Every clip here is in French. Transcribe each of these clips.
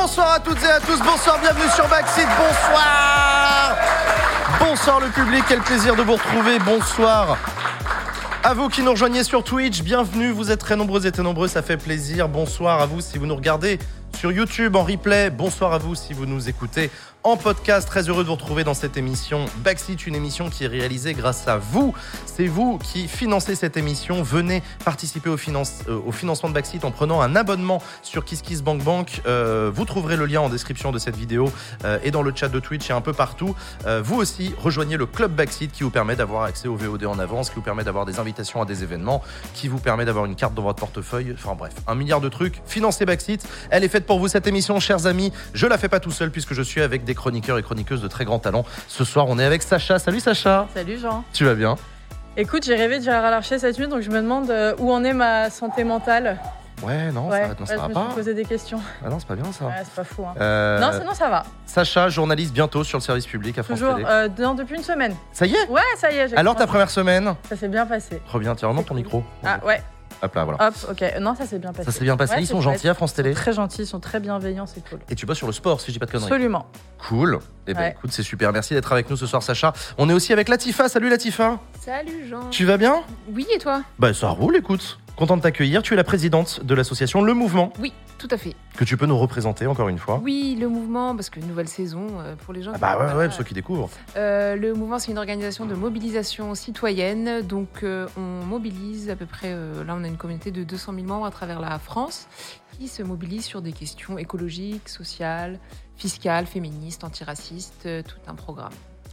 Bonsoir à toutes et à tous, bonsoir, bienvenue sur Backseat, bonsoir Bonsoir le public, quel plaisir de vous retrouver, bonsoir à vous qui nous rejoignez sur Twitch, bienvenue, vous êtes très nombreux et très nombreux, ça fait plaisir. Bonsoir à vous si vous nous regardez sur YouTube en replay. Bonsoir à vous si vous nous écoutez en podcast. Très heureux de vous retrouver dans cette émission Backseat, une émission qui est réalisée grâce à vous. C'est vous qui financez cette émission. Venez participer au, euh, au financement de Backseat en prenant un abonnement sur KissKissBankBank. Euh, vous trouverez le lien en description de cette vidéo euh, et dans le chat de Twitch et un peu partout. Euh, vous aussi, rejoignez le club Backseat qui vous permet d'avoir accès au VOD en avance, qui vous permet d'avoir des invitations à des événements, qui vous permet d'avoir une carte dans votre portefeuille. Enfin bref, un milliard de trucs. Financez Backseat. Elle est faite pour vous cette émission, chers amis. Je la fais pas tout seul puisque je suis avec des chroniqueurs et chroniqueuses de très grand talent. Ce soir, on est avec Sacha. Salut Sacha. Salut Jean. Tu vas bien? Écoute, j'ai rêvé de Gérard Larcher cette nuit, donc je me demande euh, où en est ma santé mentale? Ouais, non, ouais, ça, non, ça ouais, va je me pas. suis posé des questions. Ah non, c'est pas bien ça. Ouais, c'est pas fou. hein. Euh, Non, sinon ça va. Sacha, journaliste bientôt sur le service public à France Toujours. Télé. euh, non, depuis une semaine. Ça y est? Ouais, ça y est. Alors ta première semaine? Ça s'est bien passé. Reviens, tiens, remonte ton micro. Ah ouais, Hop là, voilà. hop, ok. Non, ça s'est bien passé. Ça s'est bien passé, Ouais, ils sont gentils à France Ils sont Télé. très gentils, ils sont très bienveillants, c'est cool. Et tu bosses sur le sport, si je dis pas de conneries. Absolument. Cool. Eh ben Ouais. écoute, c'est super. Merci d'être avec nous ce soir, Sacha. On est aussi avec Latifa. Salut Latifa. Salut Jean. Tu vas bien? Oui et toi? Bah ça roule, écoute. Content de t'accueillir. Tu es la présidente de l'association Le Mouvement, Oui, tout à fait. que tu peux nous représenter encore une fois. Oui, le mouvement, parce que nouvelle saison euh, pour les gens. Ah qui- bah ouais, ouais, ceux qui découvrent. Euh, le mouvement, c'est une organisation de mobilisation citoyenne. Donc, euh, on mobilise à peu près. là, on a une communauté de 200 000 membres à travers la France qui se mobilisent sur des questions écologiques, sociales, fiscales, féministes, antiracistes, tout un programme.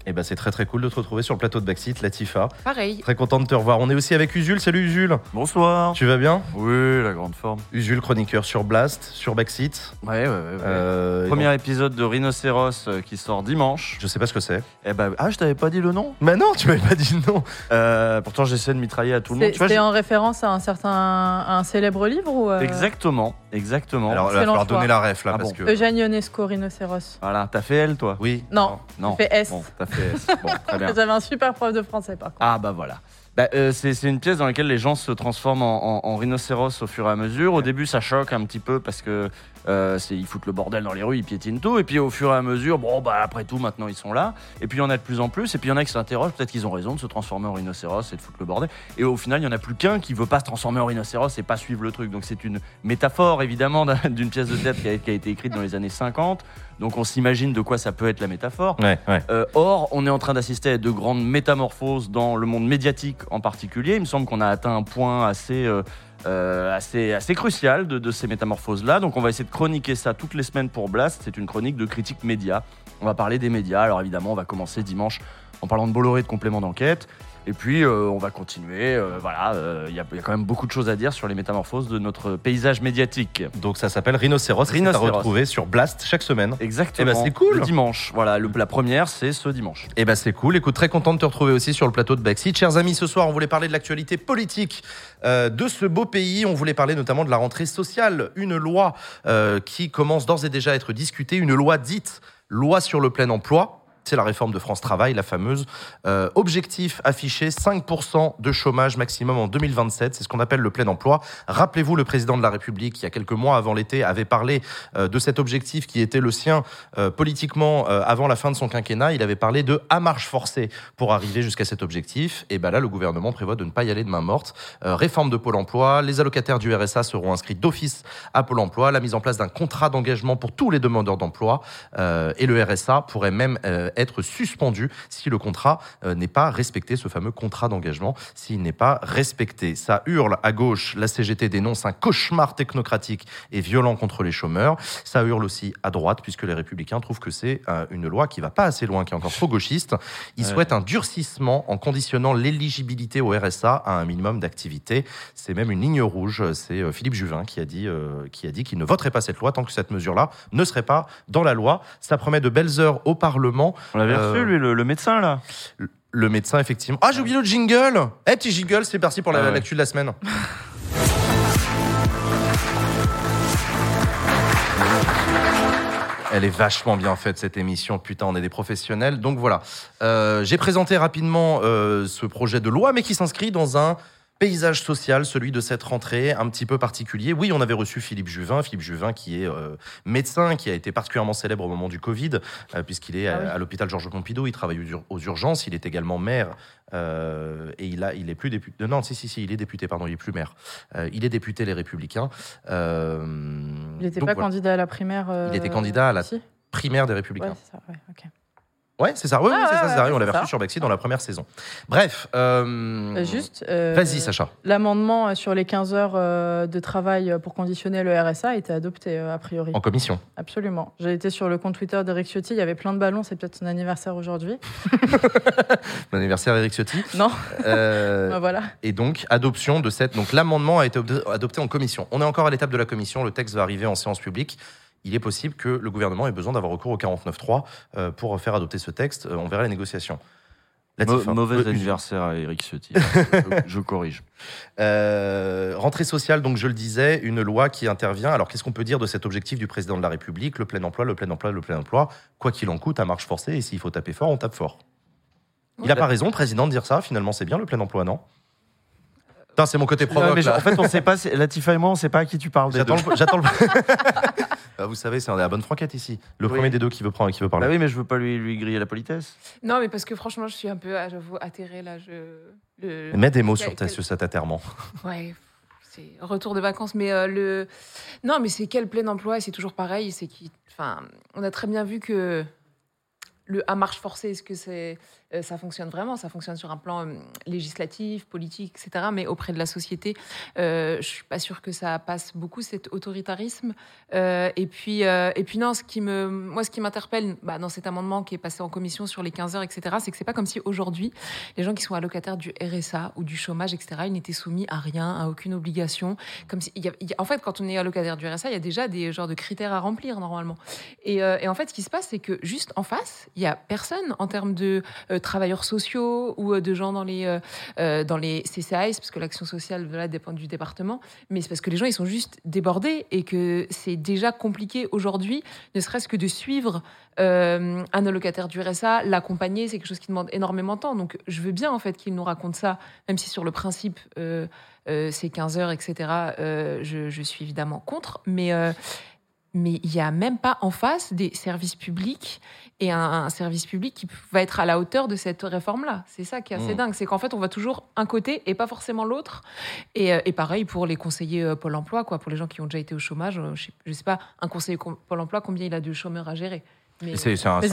Et bah c'est très très cool de te retrouver sur le plateau de Backseat, Latifa. Pareil. Très content de te revoir. On est aussi avec Usul. Salut Usul. Bonsoir. Tu vas bien? Oui, la grande forme. Usul, chroniqueur sur Blast, sur Backseat. Ouais, ouais, ouais. ouais. Euh, Premier épisode de Rhinocéros euh, qui sort dimanche. je sais pas ce que c'est. Eh ben, ah, je t'avais pas dit le nom? Mais non, tu m'avais pas dit non. Euh, Pourtant, j'essaie de mitrailler à tout le monde. J'ai- en référence à un certain à un célèbre livre ou euh, Exactement, exactement. Alors, il va falloir choix. donner la ref là Ah parce bon. que. Eugène Ionesco, Rhinocéros. Voilà, t'as fait L, toi? Oui. Non, Non. fait S. Bon, t'as fait S. Bon, très bien. J'avais un super prof de français par contre. Ah bah voilà. Bah, euh, c'est une pièce dans laquelle les gens se transforment en, en- en rhinocéros au fur et à mesure. Au début, ça choque un petit peu parce que euh, ils foutent le bordel dans les rues, ils piétinent tout. Et puis au fur et à mesure, bon bah après tout, maintenant ils sont là. Et puis il y en a de plus en plus. Et puis il y en a qui s'interrogent, peut-être qu'ils ont raison de se transformer en rhinocéros et de foutre le bordel. Et au final, il y en a plus qu'un qui veut pas se transformer en rhinocéros et pas suivre le truc. Donc c'est une métaphore évidemment d'un- d'une pièce de théâtre qui a, qui a été écrite dans les années 50. Donc on s'imagine de quoi ça peut être la métaphore. Ouais, ouais. Euh, or, on est en train d'assister à de grandes métamorphoses dans le monde médiatique en particulier. Il me semble qu'on a atteint un point assez, euh, euh, assez, crucial de, de ces métamorphoses-là. Donc, on va essayer de chroniquer ça toutes les semaines pour Blast. C'est une chronique de critique média. On va parler des médias. Alors, évidemment, on va commencer dimanche en parlant de Bolloré de complément d'enquête. Et puis, euh, on va continuer. euh, voilà, euh, il y, a- il y a quand même beaucoup de choses à dire sur les métamorphoses de notre paysage médiatique. Donc ça s'appelle Rhinocéros. et C'est à Rhinocéros. retrouver sur Blast chaque semaine. Exactement. Eh ben, c'est cool. Le dimanche. Voilà, le- la première, c'est ce dimanche. Eh ben c'est cool. Écoute, très content de te retrouver aussi sur le plateau de Backseat. Chers amis, ce soir, on voulait parler de l'actualité politique de ce beau pays. On voulait parler notamment de la rentrée sociale. Une loi qui commence d'ores et déjà à être discutée. Une loi dite loi sur le plein emploi. C'est la réforme de France Travail, la fameuse. Euh, objectif affiché 5% de chômage maximum en 2027. C'est ce qu'on appelle le plein emploi. Rappelez-vous, le président de la République, il y a quelques mois avant l'été, avait parlé euh, de cet objectif qui était le sien euh, politiquement avant la fin de son quinquennat. Il avait parlé de à marche forcée pour arriver jusqu'à cet objectif. Et ben là, le gouvernement prévoit de ne pas y aller de main morte. Réforme de Pôle emploi. Les allocataires du RSA seront inscrits d'office à Pôle emploi. La mise en place d'un contrat d'engagement pour tous les demandeurs d'emploi. Et le RSA pourrait même être suspendu si le contrat euh, n'est pas respecté, ce fameux contrat d'engagement, s'il n'est pas respecté. Ça hurle à gauche. La CGT dénonce un cauchemar technocratique et violent contre les chômeurs. Ça hurle aussi à droite, puisque les républicains trouvent que c'est une loi qui va pas assez loin, qui est encore trop gauchiste. Ils Ouais. souhaitent un durcissement en conditionnant l'éligibilité au RSA à un minimum d'activité. C'est même une ligne rouge. C'est euh, Philippe Juvin qui a dit euh, qui a dit qu'il ne voterait pas cette loi tant que cette mesure-là ne serait pas dans la loi. Ça promet de belles heures au Parlement. On l'avait Euh, reçu, lui, le, le médecin, là Le médecin, effectivement. Ah, j'ai oublié le jingle Eh, petit jingle, c'est parti pour la- Ah ouais. l'actu de la semaine. Elle est vachement bien faite cette émission, putain, on est des professionnels. Donc voilà, Euh, j'ai présenté rapidement euh, ce projet de loi, mais qui s'inscrit dans un Paysage social, celui de cette rentrée, un petit peu particulier. Oui, on avait reçu Philippe Juvin, Philippe Juvin qui est euh, médecin, qui a été particulièrement célèbre au moment du Covid, euh, puisqu'il est Ah à, oui. à l'hôpital Georges Pompidou, il travaille aux, ur- aux urgences, il est également maire, euh, et il, a, il est plus député. Non, si, si, si, il est député, pardon, il est plus maire. Euh, il est député Les Républicains. Euh, Il n'était pas voilà. candidat à la primaire. euh, Il était candidat à la si? primaire des Républicains. ça. Ouais. Ouais, c'est ça. Oui, Ah, oui, c'est ouais, ça, c'est ouais, ça. On l'avait reçu sur Baxi dans la première saison. Bref. euh, Euh, Juste. euh, Vas-y, Sacha. L'amendement sur les 15 heures de travail pour conditionner le RSA a été adopté, a priori. En commission. Absolument. J'ai été sur le compte Twitter d'Eric Ciotti, il y avait plein de ballons, c'est peut-être son anniversaire aujourd'hui. Bon anniversaire, Eric Ciotti. Non, Euh, bah voilà. et donc, adoption de cette. Donc, l'amendement a été adopté en commission. On est encore à l'étape de la commission. Le texte va arriver en séance publique. Il est possible que le gouvernement ait besoin d'avoir recours au 49.3 euh, pour faire adopter ce texte. Euh, on verra les négociations. Mauvais Euh, anniversaire à Eric Ciotti. je, je corrige. Euh, rentrée sociale, donc je le disais, une loi qui intervient. Alors qu'est-ce qu'on peut dire de cet objectif du président de la République? Le plein emploi, le plein emploi, le plein emploi. Quoi qu'il en coûte, à marche forcée. Et s'il faut taper fort, on tape fort. Il n'a pas raison, le président, de dire ça. Finalement, c'est bien le plein emploi, non? Putain, c'est mon côté provoque. Là. en fait, on sait pas. Latifa et moi, on sait pas à qui tu parles. Des J'attends deux. le. j'attends le- Bah, vous savez, c'est on est à la bonne franquette ici. Le Oui. premier des deux qui veut prendre, qui veut parler. Bah oui, mais je veux pas lui, lui griller la politesse. Non, mais parce que franchement, je suis un peu, ah, j'avoue, atterrée là. Je... Le... Mets des mots sur, ta, sur cet atterrement. Ouais, c'est retour de vacances, mais euh, le. Non, mais c'est quel plein emploi et c'est toujours pareil. C'est qui. Enfin, on a très bien vu que le à marche forcée, est-ce que c'est euh, ça fonctionne vraiment Ça fonctionne sur un plan euh, législatif, politique, etc. Mais auprès de la société, euh, je suis pas sûre que ça passe beaucoup cet autoritarisme. Et puis, et puis non, ce qui me, moi, ce qui m'interpelle bah, dans cet amendement qui est passé en commission sur les 15 heures, etc., c'est que c'est pas comme si aujourd'hui les gens qui sont allocataires du RSA ou du chômage, etc., ils n'étaient soumis à rien, à aucune obligation. Comme si, en fait, quand on est allocataire du RSA, il y a déjà des genres de critères à remplir normalement. Et, et en fait, ce qui se passe, c'est que juste en face, il y a personne en termes de travailleurs sociaux ou euh, de gens dans les euh, euh, dans les CCAS, parce que l'action sociale voilà, dépend du département. Mais c'est parce que les gens ils sont juste débordés et que c'est déjà compliqué aujourd'hui, ne serait-ce que de suivre euh, un allocataire du RSA, l'accompagner, c'est quelque chose qui demande énormément de temps. Donc je veux bien en fait qu'il nous raconte ça, même si sur le principe euh, euh, c'est 15 heures, etc. euh, je, suis évidemment contre, mais euh, mais il n'y a même pas en face des services publics et un, un service public qui va être à la hauteur de cette réforme-là. C'est ça qui est assez Mmh. dingue, c'est qu'en fait on va toujours un côté et pas forcément l'autre. Et, euh, et pareil pour les conseillers euh, Pôle Emploi, quoi, pour les gens qui ont déjà été au chômage. euh, je sais, je sais pas, un conseiller Pôle Emploi, combien il a de chômeurs à gérer? Mais, C'est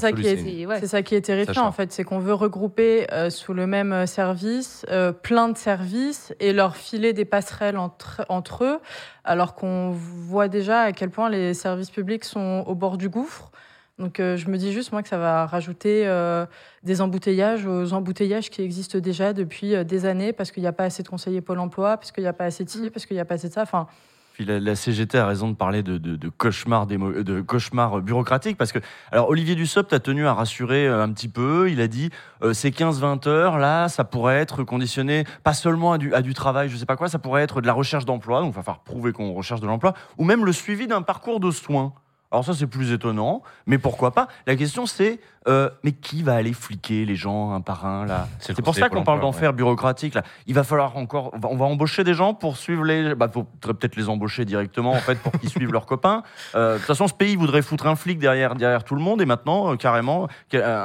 ça, qui est- ouais. Ça qui est terrifiant en fait, c'est qu'on veut regrouper euh, sous le même euh, service euh, plein de services et leur filer des passerelles entre, entre eux, alors qu'on voit déjà à quel point les services publics sont au bord du gouffre. Donc euh, je me dis juste moi que ça va rajouter euh, des embouteillages aux embouteillages qui existent déjà depuis euh, des années parce qu'il n'y a pas assez de conseillers Pôle Emploi, parce qu'il n'y a pas assez de ci, parce qu'il n'y a pas assez de ça. Enfin, Puis la, CGT a raison de parler de, cauchemar, de cauchemar bureaucratique parce que alors Olivier Dussopt a tenu à rassurer euh, un petit peu. Il a dit euh, ces 15-20 heures là, ça pourrait être conditionné pas seulement à du, travail, je sais pas quoi, ça pourrait être de la recherche d'emploi, donc il va falloir prouver qu'on recherche de l'emploi, ou même le suivi d'un parcours de soins. Alors ça c'est plus étonnant, mais pourquoi pas? La question c'est euh, mais qui va aller fliquer les gens un par un là C'est pour ça qu'on parle d'enfer bureaucratique là. Il va falloir encore, on va- on va embaucher des gens pour suivre les, bah peut-être les embaucher directement en fait pour qu'ils suivent leurs copains. Euh, De toute façon, ce pays voudrait foutre un flic derrière derrière tout le monde et maintenant euh, carrément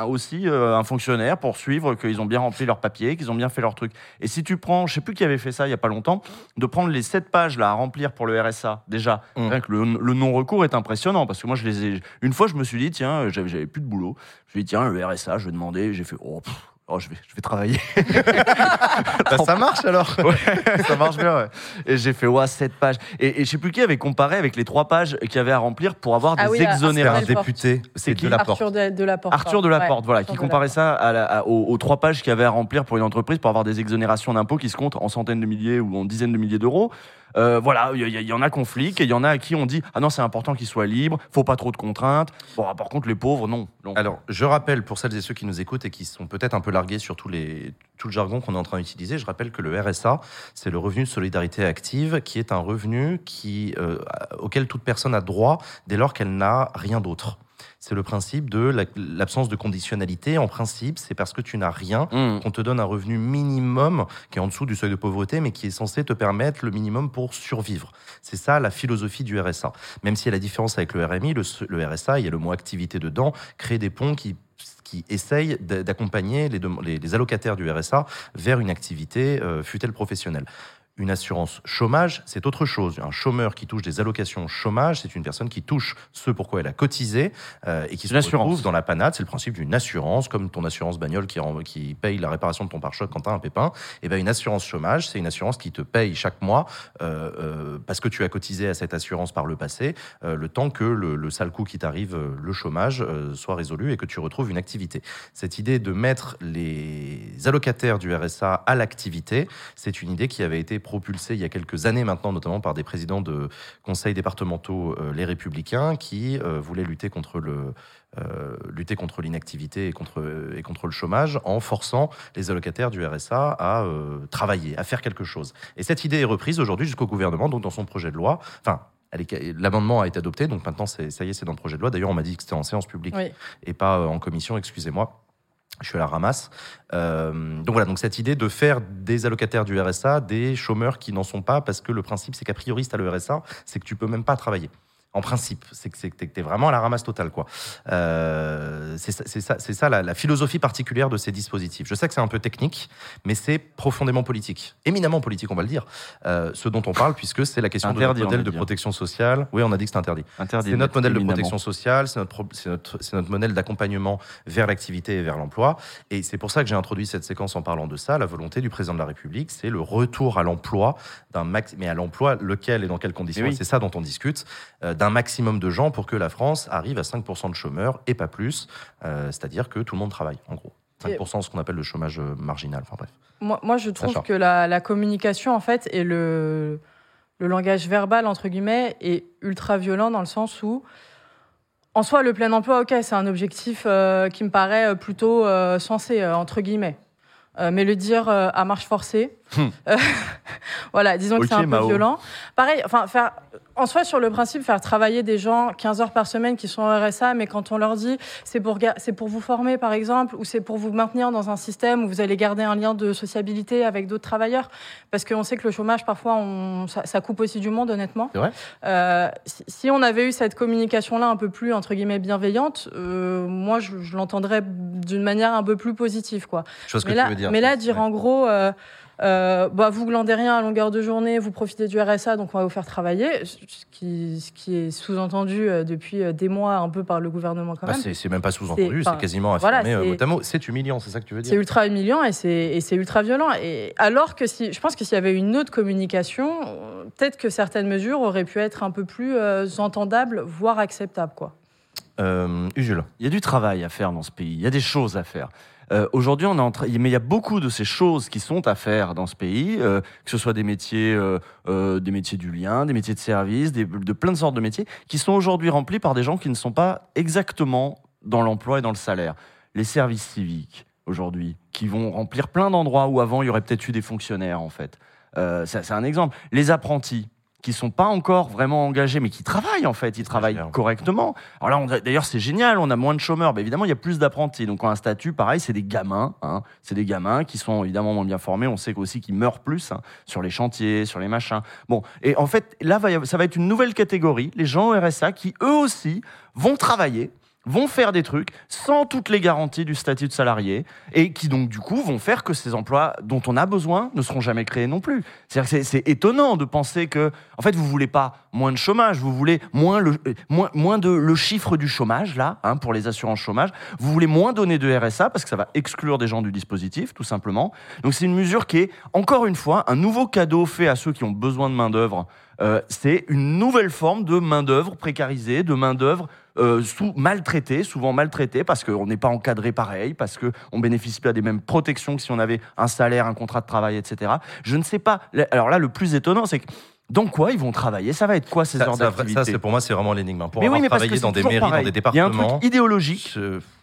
aussi un fonctionnaire pour suivre qu'ils ont bien rempli leurs papiers, qu'ils ont bien fait leur truc. Et si tu prends, je sais plus qui avait fait ça il y a pas longtemps, de prendre les sept pages là à remplir pour le RSA déjà, Mm. rien que le, le non-recours est impressionnant parce que moi je les ai. Une fois, je me suis dit tiens, j'avais plus de boulot. Je me suis dit tiens le RSA, je vais demander. J'ai fait oh. pff, oh, je vais, je vais travailler. Bah, ça marche alors Ouais, ça marche bien, ouais. Et j'ai fait, ouais, 7 pages. Et, et je sais plus qui avait comparé avec les 3 pages qu'il y avait à remplir pour avoir Ah des oui, à- C'est un exonérations. Député, C'est qui de la porte. Arthur de, de la Porte. Arthur Ouais, voilà, Arthur qui comparait ça à la- à- aux, aux trois pages qu'il y avait à remplir pour une entreprise pour avoir des exonérations d'impôts qui se comptent en centaines de milliers ou en dizaines de milliers d'euros. Euh, voilà, il y, en a conflit et il y en a à qui on dit ah non c'est important qu'il soit libre, faut pas trop de contraintes. Bon, ah, par contre les pauvres non. Alors, je rappelle pour celles et ceux qui nous écoutent et qui sont peut-être un peu largués sur tout le jargon qu'on est en train d'utiliser, je rappelle que le RSA, c'est le revenu de solidarité active, qui est un revenu qui, euh, auquel toute personne a droit dès lors qu'elle n'a rien d'autre. C'est le principe de la- l'absence de conditionnalité. En principe, c'est parce que tu n'as rien Mmh. qu'on te donne un revenu minimum qui est en dessous du seuil de pauvreté, mais qui est censé te permettre le minimum pour survivre. C'est ça la philosophie du RSA. Même si la différence avec le RMI, le, le RSA, il y a le mot activité dedans, crée des ponts qui qui d'accompagner les allocataires du RSA vers une activité, euh, fut-elle professionnelle. Une assurance chômage, c'est autre chose. Un chômeur qui touche des allocations chômage, c'est une personne qui touche ce pourquoi elle a cotisé euh, et qui se retrouve dans la panade. C'est le principe d'une assurance, comme ton assurance bagnole qui, rend- qui paye la réparation de ton pare-choc quand tu as un pépin. Et ben une assurance chômage, c'est une assurance qui te paye chaque mois euh, euh, parce que tu as cotisé à cette assurance par le passé, le temps que le, le sale coup qui t'arrive, le chômage, soit résolu et que tu retrouves une activité. Cette idée de mettre les allocataires du RSA à l'activité, c'est une idée qui avait été propulsée il y a quelques années maintenant, notamment par des présidents de conseils départementaux, euh, les Républicains, qui euh, voulaient lutter contre le euh, lutter contre l'inactivité et contre, et contre le chômage en forçant les allocataires du RSA à travailler, à faire quelque chose. Et cette idée est reprise aujourd'hui jusqu'au gouvernement, donc dans son projet de loi. Enfin, l'amendement a été adopté, donc maintenant, ça y est, c'est dans le projet de loi. D'ailleurs, on m'a dit que c'était en séance publique Oui. et pas en commission, excusez-moi. Je suis à la ramasse. Euh, donc voilà, donc cette idée de faire des allocataires du RSA des chômeurs qui n'en sont pas, parce que le principe, c'est qu'a priori, si tu as le RSA, c'est que tu peux même pas travailler. En principe, c'est que t'es- vraiment à la ramasse totale, quoi. Euh, c'est ça, c'est la, la philosophie particulière de ces dispositifs. Je sais que c'est un peu technique, mais c'est profondément politique, éminemment politique, on va le dire. Euh, ce dont on parle, puisque c'est la question Interdit, de notre modèle de protection sociale. Oui, on a dit que c'était interdit. Interdit. C'est notre modèle de protection sociale, c'est notre, modèle d'accompagnement vers l'activité et vers l'emploi. Et c'est pour ça que j'ai introduit cette séquence en parlant de ça. La volonté du président de la République, c'est le retour à l'emploi d'un max, mais à l'emploi lequel et dans quelles conditions. Oui. C'est ça dont on discute, euh, d'un maximum de gens pour que la France arrive à 5% de chômeurs et pas plus. Euh, C'est-à-dire que tout le monde travaille, en gros. 5%, ce qu'on appelle le chômage euh, marginal. Enfin bref. Moi, moi, je trouve Sacha. que la, la communication, en fait, et le, le langage verbal, entre guillemets, est ultra violent dans le sens où, en soi, le plein emploi, ok, c'est un objectif euh, qui me paraît plutôt euh, sensé, euh, entre guillemets. Mais le dire à marche forcée, Hmm. euh, voilà, disons que c'est un peu violent. Pareil, enfin, faire, en soi, sur le principe, faire travailler des gens 15 heures par semaine qui sont au RSA, mais quand on leur dit c'est pour, c'est pour vous former, par exemple, ou c'est pour vous maintenir dans un système où vous allez garder un lien de sociabilité avec d'autres travailleurs, parce qu'on sait que le chômage, parfois, on, ça, ça coupe aussi du monde, honnêtement. Vrai Euh, si, si on avait eu cette communication-là un peu plus, entre guillemets, bienveillante, euh, moi, je, je l'entendrais d'une manière un peu plus positive, quoi. Ce Mais que là, tu veux dire. mais là, Ouais. dire en gros, euh, bah, vous glandez rien à longueur de journée, vous profitez du RSA, donc on va vous faire travailler, ce qui, ce qui est sous-entendu euh, depuis euh, des mois un peu par le gouvernement quand Bah, même. c'est c'est même pas sous-entendu, C'est- c'est quasiment affirmé euh, c'est-. C'est humiliant, c'est ça que tu veux C'est dire ultra humiliant et c'est c'est ultra violent. Et alors que si, je pense que s'il y avait une autre communication, peut-être que certaines mesures auraient pu être un peu plus euh, entendables, voire acceptables, quoi. Euh. Il y a du travail à faire dans ce pays, il y a des choses à faire. Euh, Aujourd'hui, on est mais il y a beaucoup de ces choses qui sont à faire dans ce pays, euh, que ce soit des métiers, des métiers du lien, des métiers de service, de plein de sortes de métiers, qui sont aujourd'hui remplis par des gens qui ne sont pas exactement dans l'emploi et dans le salaire. Les services civiques aujourd'hui, qui vont remplir plein d'endroits où avant il y aurait peut-être eu des fonctionnaires en fait. C'est un exemple. Les apprentis qui sont pas encore vraiment engagés, mais qui travaillent en fait, ils travaillent correctement. Alors là, on a- d'ailleurs, c'est génial, on a moins de chômeurs, mais évidemment, il y a plus d'apprentis. Donc, un statut, pareil, c'est des gamins. Hein. C'est des gamins qui sont évidemment moins bien formés. On sait aussi qu'ils meurent plus hein, sur les chantiers, sur les machins. Bon, et en fait, là, ça va être une nouvelle catégorie, les gens au RSA, qui eux aussi vont travailler vont faire des trucs sans toutes les garanties du statut de salarié et qui donc du coup vont faire que ces emplois dont on a besoin ne seront jamais créés non plus. C'est- étonnant de penser que en fait vous voulez pas moins de chômage, vous voulez moins le euh, moins de le chiffre du chômage là hein, pour les assurances chômage, vous voulez moins donner de RSA parce que ça va exclure des gens du dispositif tout simplement. Donc c'est une mesure qui est encore une fois un nouveau cadeau fait à ceux qui ont besoin de main d'œuvre. Euh, c'est une nouvelle forme de main d'œuvre précarisée, de main d'œuvre euh, sous maltraité, souvent maltraité parce qu'on n'est pas encadré pareil, parce qu'on bénéficie pas des mêmes protections que si on avait un salaire, un contrat de travail, etc. Je ne sais pas. Alors là, le plus étonnant, c'est que dans quoi ils vont travailler? Ça va être quoi ces Ça, heures d'activité ça, c'est pour moi, c'est vraiment l'énigme. Pour Mais avoir oui, mais travaillé dans des mairies, pareil. dans des Il y a un départements. truc idéologique.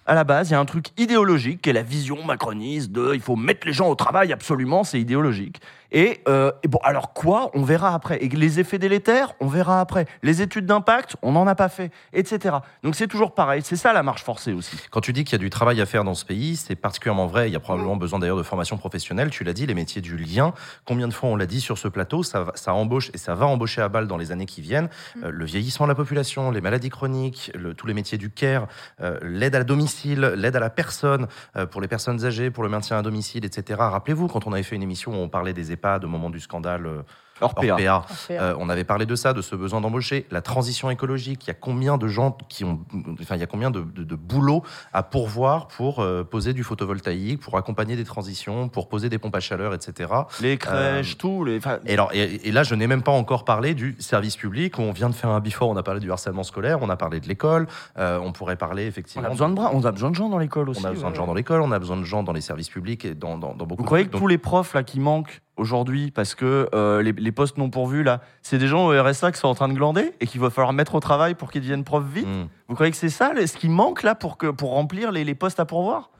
à la base, il y a un truc idéologique qui est la vision macroniste de il faut mettre les gens au travail absolument, c'est idéologique. Et, euh, et bon, alors quoi On verra après. Et les effets délétères, on verra après. Les études d'impact, on n'en a pas fait, etc. Donc c'est toujours pareil. C'est ça la marche forcée aussi. Quand tu dis qu'il y a du travail à faire dans ce pays, c'est particulièrement vrai. Il y a probablement besoin d'ailleurs de formation professionnelle. Tu l'as dit, les métiers du lien. Combien de fois on l'a dit sur ce plateau, ça, va- ça embauche et ça va embaucher à balle dans les années qui viennent. Euh, le vieillissement de la population, les maladies chroniques, le- tous les métiers du care, euh, l'aide à domicile, l'aide à la personne, euh, pour les personnes âgées, pour le maintien à domicile, etc. Rappelez-vous, quand on avait fait une émission où on parlait des EHPAD au moment du scandale euh, Orpea. Orpea, euh, on avait parlé de ça, de ce besoin d'embaucher, la transition écologique. Il y a combien de gens qui ont, enfin, il y a combien de, de, de boulot à pourvoir pour euh, poser du photovoltaïque, pour accompagner des transitions, pour poser des pompes à chaleur, etc. Les crèches, tout. Les... Et, alors, et, et là, je n'ai même pas encore parlé du service public où on vient de faire un before. On a parlé du harcèlement scolaire, on a parlé de l'école. euh, on pourrait parler on, effectivement. a besoin de bras, on a besoin de gens dans l'école aussi. on a besoin de gens dans l'école, on a besoin de gens dans les services publics et dans, dans, dans beaucoup Vous de croyez que tous les profs là qui manquent aujourd'hui parce que euh, les, les postes non pourvus là, c'est des gens au RSA qui sont en train de glander et qu'il va falloir mettre au travail pour qu'ils deviennent profs vite Hmm. Vous croyez que c'est ça ce qui manque là pour, que, pour remplir les, les postes à pourvoir?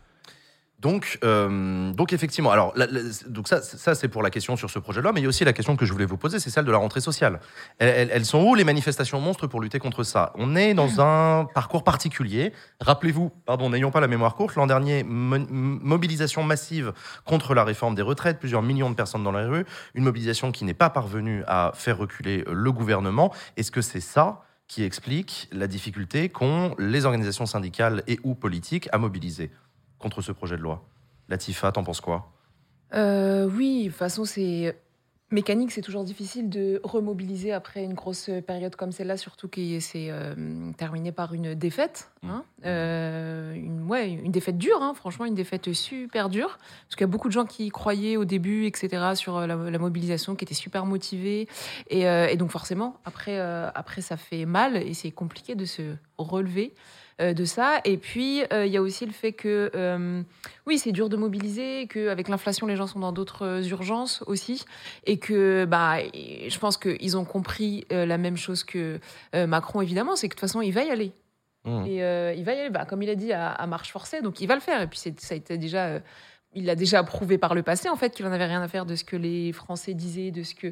Donc, euh, donc effectivement, alors la- la- donc ça, ça c'est pour la question sur ce projet de loi, mais il y a aussi la question que je voulais vous poser, c'est celle de la rentrée sociale. Elles, elles- elles sont où les manifestations monstres pour lutter contre ça? On est dans un parcours particulier. Rappelez-vous, pardon, n'ayons pas la mémoire courte. L'an dernier, mo- mobilisation massive contre la réforme des retraites, plusieurs millions de personnes dans la rue, une mobilisation qui n'est pas parvenue à faire reculer le gouvernement. Est-ce que c'est ça qui explique la difficulté qu'ont les organisations syndicales et ou politiques à mobiliser? Contre ce projet de loi. Latifa, t'en penses quoi? Euh, oui, de toute façon, c'est mécanique, c'est toujours difficile de remobiliser après une grosse période comme celle-là, surtout qui s'est euh, terminée par une défaite. hein. Euh, une, ouais, une défaite dure, hein, franchement, une défaite super dure. Parce qu'il y a beaucoup de gens qui croyaient au début, etc., sur la, la mobilisation, qui étaient super motivés. Et, euh, et donc, forcément, après, après, ça fait mal et c'est compliqué de se relever de ça. Et puis, euh, il y a aussi le fait que. euh, oui, c'est dur de mobiliser, qu'avec l'inflation, les gens sont dans d'autres euh, urgences aussi, et que bah, je pense qu'ils ont compris euh, la même chose que euh, Macron, évidemment, c'est que de toute façon, il va y aller. Mmh. Et euh, il va y aller, bah, comme il a dit, à, à marche forcée, donc il va le faire. Et puis ça a été déjà, euh, il l'a déjà prouvé par le passé, en fait, qu'il en avait rien à faire de ce que les Français disaient, de ce que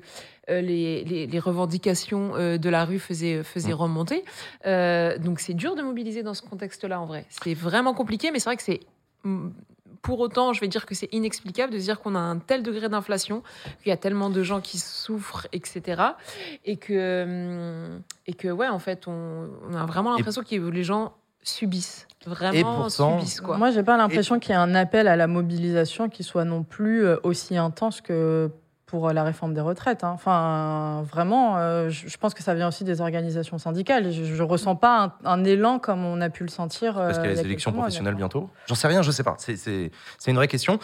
euh, les, les- les revendications euh, de la rue faisaient, faisaient Mm. remonter. Euh, donc c'est dur de mobiliser dans ce contexte-là, en vrai. C'est vraiment compliqué, mais c'est vrai que c'est mm, pour autant, je vais dire que c'est inexplicable de se dire qu'on a un tel degré d'inflation, qu'il y a tellement de gens qui souffrent, etc. Et que, hum, et que ouais, en fait, on, on a vraiment l'impression que les gens subissent. Vraiment pourtant- subissent, quoi. Moi, j'ai pas l'impression qu'il y ait un appel à la mobilisation qui soit non plus euh, aussi intense que pour euh, la réforme des retraites. hein. Enfin, vraiment, euh, je pense que ça vient aussi des organisations syndicales. Je, je ressens pas un, un élan comme on a pu le sentir. euh, Parce qu'il y a les élections mois, professionnelles bientôt J'en sais rien, je sais pas. C'est- C'est c'est une vraie question.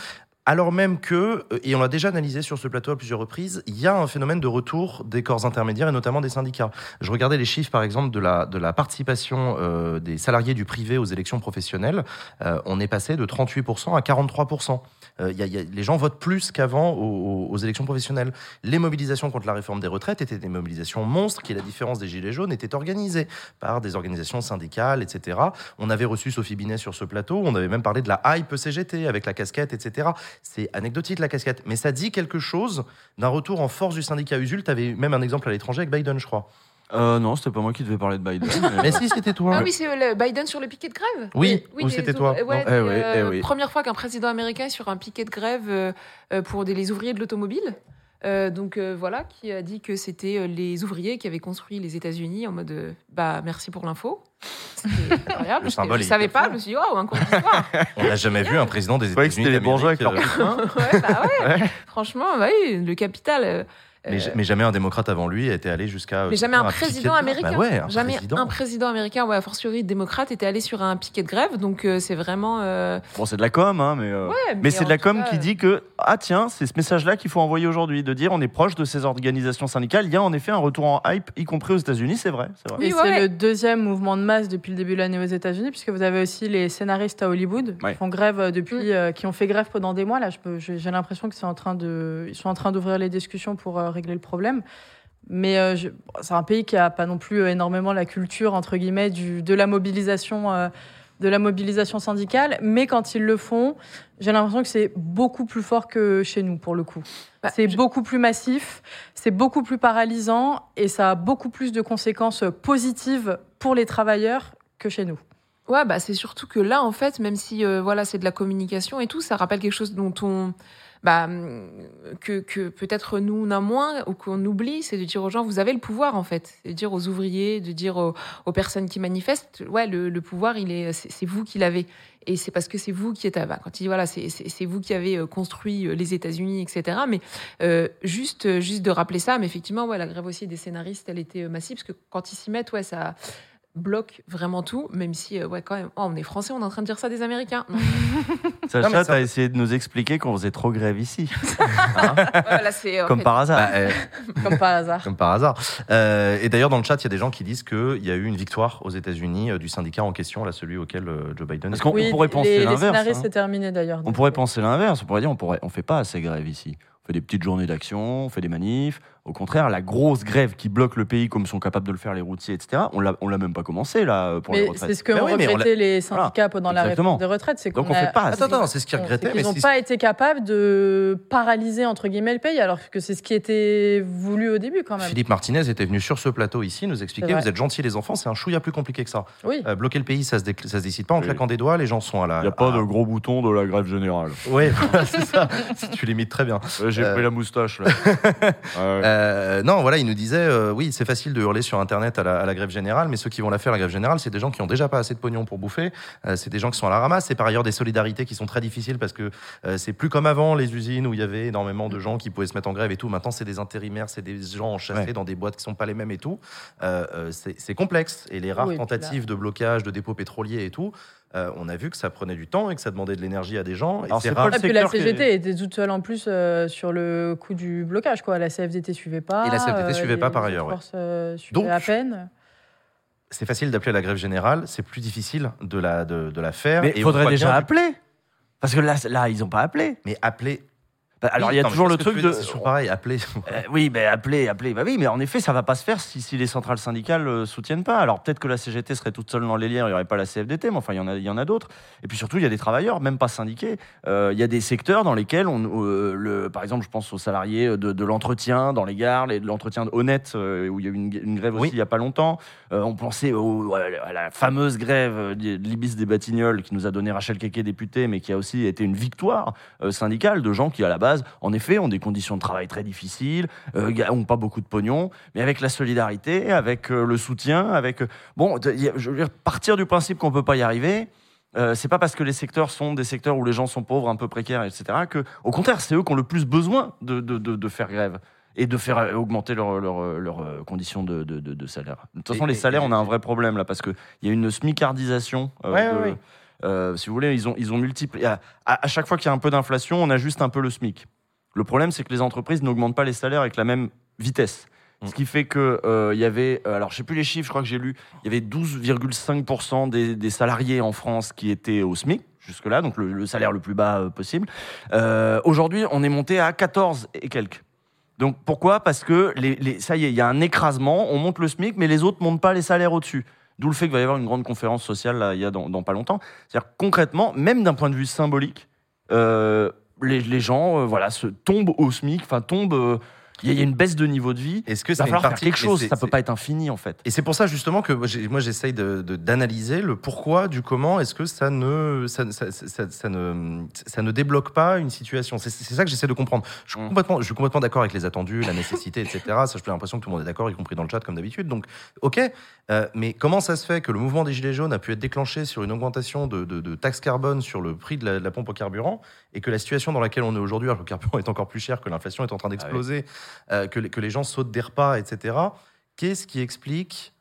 Alors même que, euh, et on l'a déjà analysé sur ce plateau à plusieurs reprises, il y a un phénomène de retour des corps intermédiaires et notamment des syndicats. Je regardais les chiffres, par exemple, de la, de la participation euh, des salariés du privé aux élections professionnelles. Euh, on est passé de 38% à 43%. Euh, y a- les gens votent plus qu'avant aux- aux élections professionnelles. Les mobilisations contre la réforme des retraites étaient des mobilisations monstres qui, à la différence des Gilets jaunes, étaient organisées par des organisations syndicales, etc. On avait reçu Sophie Binet sur ce plateau, on avait même parlé de la hype CGT avec la casquette, etc. C'est anecdotique la casquette, mais ça dit quelque chose d'un retour en force du syndicat Usul. Tu avais même un exemple à l'étranger avec Biden, je crois. euh, Non, c'était pas moi qui devais parler de Biden. mais- Mais si, c'était toi. Ah oui, c'est le Biden sur le piquet de grève Oui, ou des- c'était toi. euh, ouais, Eh oui, eh euh, oui. Première fois qu'un président américain est sur un piquet de grève euh, euh, pour des, les ouvriers de l'automobile. Euh, donc euh, voilà, qui a dit que c'était euh, les ouvriers qui avaient construit les États-Unis en mode euh, bah merci pour l'info. C'était incroyable. Le Je- est savais pas, je me suis dit oh un cours d'histoire. On n'a jamais vu un président des États-Unis. c'était les bourgeois avec d'Amérique, leur ouais, bah ouais. Ouais. Franchement, bah oui, le capital. Euh, mais, euh, mais jamais un démocrate avant lui était allé jusqu'à. Mais jamais un président américain. Bah ouais, un jamais président. un président américain, ou a fortiori démocrate, était allé sur un piquet de grève. Donc euh, c'est vraiment. euh, Bon, c'est de la com, hein, mais. euh, ouais, Mais c'est de la com cas, qui dit que, ah tiens, c'est ce message-là qu'il faut envoyer aujourd'hui, de dire on est proche de ces organisations syndicales. Il y a en effet un retour en hype, y compris aux États-Unis, c'est vrai. c'est vrai. Oui, Et ouais, c'est ouais. le deuxième mouvement de masse depuis le début de l'année aux États-Unis, puisque vous avez aussi les scénaristes à Hollywood Ouais. qui font grève euh, depuis, Mm. euh, qui ont fait grève pendant des mois. Là, je peux- j'ai l'impression que c'est en train de, ils sont en train d'ouvrir les discussions pour euh, régler le problème. Mais euh, c'est un pays qui a pas non plus euh, énormément la culture entre guillemets du, de la mobilisation. euh, de la mobilisation syndicale, mais quand ils le font, j'ai l'impression que c'est beaucoup plus fort que chez nous, pour le coup. Bah, c'est je- beaucoup plus massif, c'est beaucoup plus paralysant et ça a beaucoup plus de conséquences positives pour les travailleurs que chez nous. Ouais, bah c'est surtout que là, en fait, même si euh, voilà, c'est de la communication et tout, ça rappelle quelque chose dont on, bah, hum, que, peut-être nous on a moins ou qu'on oublie, c'est de dire aux gens, vous avez le pouvoir en fait, de dire aux ouvriers, de dire aux, personnes qui manifestent, ouais, le, pouvoir, il est, c'est vous qui l'avez. Et c'est parce que c'est vous qui êtes à. Quand il dit voilà, c'est vous qui avez euh, construit euh, les États-Unis, etc. Mais euh, juste, juste de rappeler ça. Mais effectivement, ouais, la grève aussi des scénaristes, elle était massive parce que quand ils s'y mettent, ouais, ça bloque vraiment tout. Même si, euh, ouais, quand même, oh, on est français, on est en train de dire ça des Américains. Non. Sacha, ça- t'as essayé de nous expliquer qu'on faisait trop grève ici. Ouais, là, c'est, euh, Comme fait, par hasard. Bah, euh, Comme par hasard. comme par hasard. Euh, et d'ailleurs, dans le chat, il y a des gens qui disent qu'il y a eu une victoire aux États-Unis euh, du syndicat en question, là, celui auquel euh, Joe Biden. Parce est- qu'on on pourrait penser les, les l'inverse. scénaristes, hein. c'est terminé d'ailleurs. On pourrait penser l'inverse. On pourrait dire on pourrait, on fait pas assez grève ici. On fait des petites journées d'action, on fait des manifs. Au contraire, la grosse grève qui bloque le pays, comme sont capables de le faire les routiers, etc. On l'a, on l'a même pas commencé là pour les retraites. c'est ce que oui, on regretté les syndicats pendant la réforme des retraites. C'est Donc on a- fait pas. Attends, attends, c'est ce qu'ils regrettaient, qu'ils n'ont pas été capables de paralyser entre guillemets le pays, alors que c'est ce qui était voulu au début quand même. Philippe Martinez était venu sur ce plateau ici nous expliquer vous êtes gentils les enfants, c'est un chouïa plus compliqué que ça. Oui. Euh, bloquer le pays, ça se, ça se décide pas en Oui. claquant des doigts, les gens sont à la. Il n'y a pas à- de gros bouton de la grève générale. Voilà, c'est ça. tu l'imites très bien. J'ai Euh. pris la moustache là. Euh, non, voilà, il nous disait, euh, oui, c'est facile de hurler sur Internet à la, à la grève générale, mais ceux qui vont la faire, la grève générale, c'est des gens qui ont déjà pas assez de pognon pour bouffer, euh, c'est des gens qui sont à la ramasse, c'est par ailleurs des solidarités qui sont très difficiles parce que euh, c'est plus comme avant les usines où il y avait énormément de gens qui pouvaient se mettre en grève et tout. Maintenant, c'est des intérimaires, c'est des gens enchâssés Ouais. dans des boîtes qui sont pas les mêmes et tout. Euh, euh, c'est c'est complexe et les rares Oui, et puis tentatives de blocage de dépôts pétroliers et tout, euh, on a vu que ça prenait du temps et que ça demandait de l'énergie à des gens. Et Alors, c'est pas rare. le Et puis la CGT était toute seule en plus euh, sur le coup du blocage. Quoi. La CFDT suivait pas. Et la CFDT suivait les- pas par ailleurs, ouais. euh, Donc, à peine. C'est facile d'appeler la grève générale, c'est plus difficile de la, de, de la faire. Mais il faudrait déjà appeler. Parce que là, là, ils n'ont pas appelé. Mais appeler. Bah, alors, Oui, il y a toujours le truc de. C'est toujours pareil, appeler. Euh, oui, mais appeler, appeler. Bah oui, mais en effet, ça va pas se faire si, si les centrales syndicales ne soutiennent pas. Alors peut-être que la CGT serait toute seule dans les liens, il n'y aurait pas la CFDT, mais enfin, il y en a, il y en a d'autres. Et puis surtout, il y a des travailleurs, même pas syndiqués. Euh, il y a des secteurs dans lesquels, on, euh, le, par exemple, je pense aux salariés de, de l'entretien dans les gares, les- de l'entretien honnête, euh, où il y a eu une, une grève Oui. aussi il y a pas longtemps. Euh, on pensait au- à la fameuse grève euh, de l'Ibis des Batignolles qui nous a donné Rachel Keke députée, mais qui a aussi été une victoire euh, syndicale de gens qui, à la base, en effet, ont des conditions de travail très difficiles, euh, ont pas beaucoup de pognon, mais avec la solidarité, avec euh, le soutien, avec euh, bon, je veux dire, partir du principe qu'on peut pas y arriver. Euh, c'est pas parce que les secteurs sont des secteurs où les gens sont pauvres, un peu précaires, etc. Que, au contraire, c'est eux qui ont le plus besoin de, de, de, de faire grève et de faire euh, augmenter leurs leur, leur, conditions de, de, de, de salaire. De toute façon, Et- les salaires, et- on a un vrai problème là parce que il y a une smicardisation. euh, Ouais, de- ouais, ouais. Euh, si vous voulez, ils ont, ils ont multiplié. À, chaque fois qu'il y a un peu d'inflation, on a juste un peu le SMIC. Le problème, c'est que les entreprises n'augmentent pas les salaires avec la même vitesse. Mm. Ce qui fait que euh, il y avait, euh, alors je sais plus les chiffres, je crois que j'ai lu, il y avait 12,5% des, des salariés en France qui étaient au SMIC jusque-là, donc le, le salaire le plus bas possible. Euh, Aujourd'hui, on est monté à 14 et quelques. Donc pourquoi? Parce que les, les- ça y est, il y a un écrasement, on monte le SMIC, mais les autres montent pas les salaires au-dessus. D'où le fait qu'il va y avoir une grande conférence sociale là, il y a dans, pas longtemps. C'est-à-dire concrètement, même d'un point de vue symbolique, euh, les, gens euh, voilà, se tombent au SMIC, enfin tombent. Il y, a- une baisse de niveau de vie. Est-ce que Il va falloir faire partie quelque chose, ça peut pas être infini en fait. Et c'est pour ça justement que moi, j'essaye d'analyser le pourquoi du comment est-ce que ça ne ça, ça- ça- ça ne ça ne débloque pas une situation. C'est ça que j'essaie de comprendre. Je suis Mm. complètement je suis complètement d'accord avec les attendus, la nécessité, etc. Ça, j'ai l'impression que tout le monde est d'accord, y compris dans le chat comme d'habitude. Donc ok, Euh, mais comment ça se fait que le mouvement des gilets jaunes a pu être déclenché sur une augmentation de, de, de taxes carbone sur le prix de la, de la pompe au carburant et que la situation dans laquelle on est aujourd'hui, alors que le carburant est encore plus cher, que l'inflation est en train d'exploser, euh, que, les- que les gens sautent des repas, etc. Qu'est-ce qui explique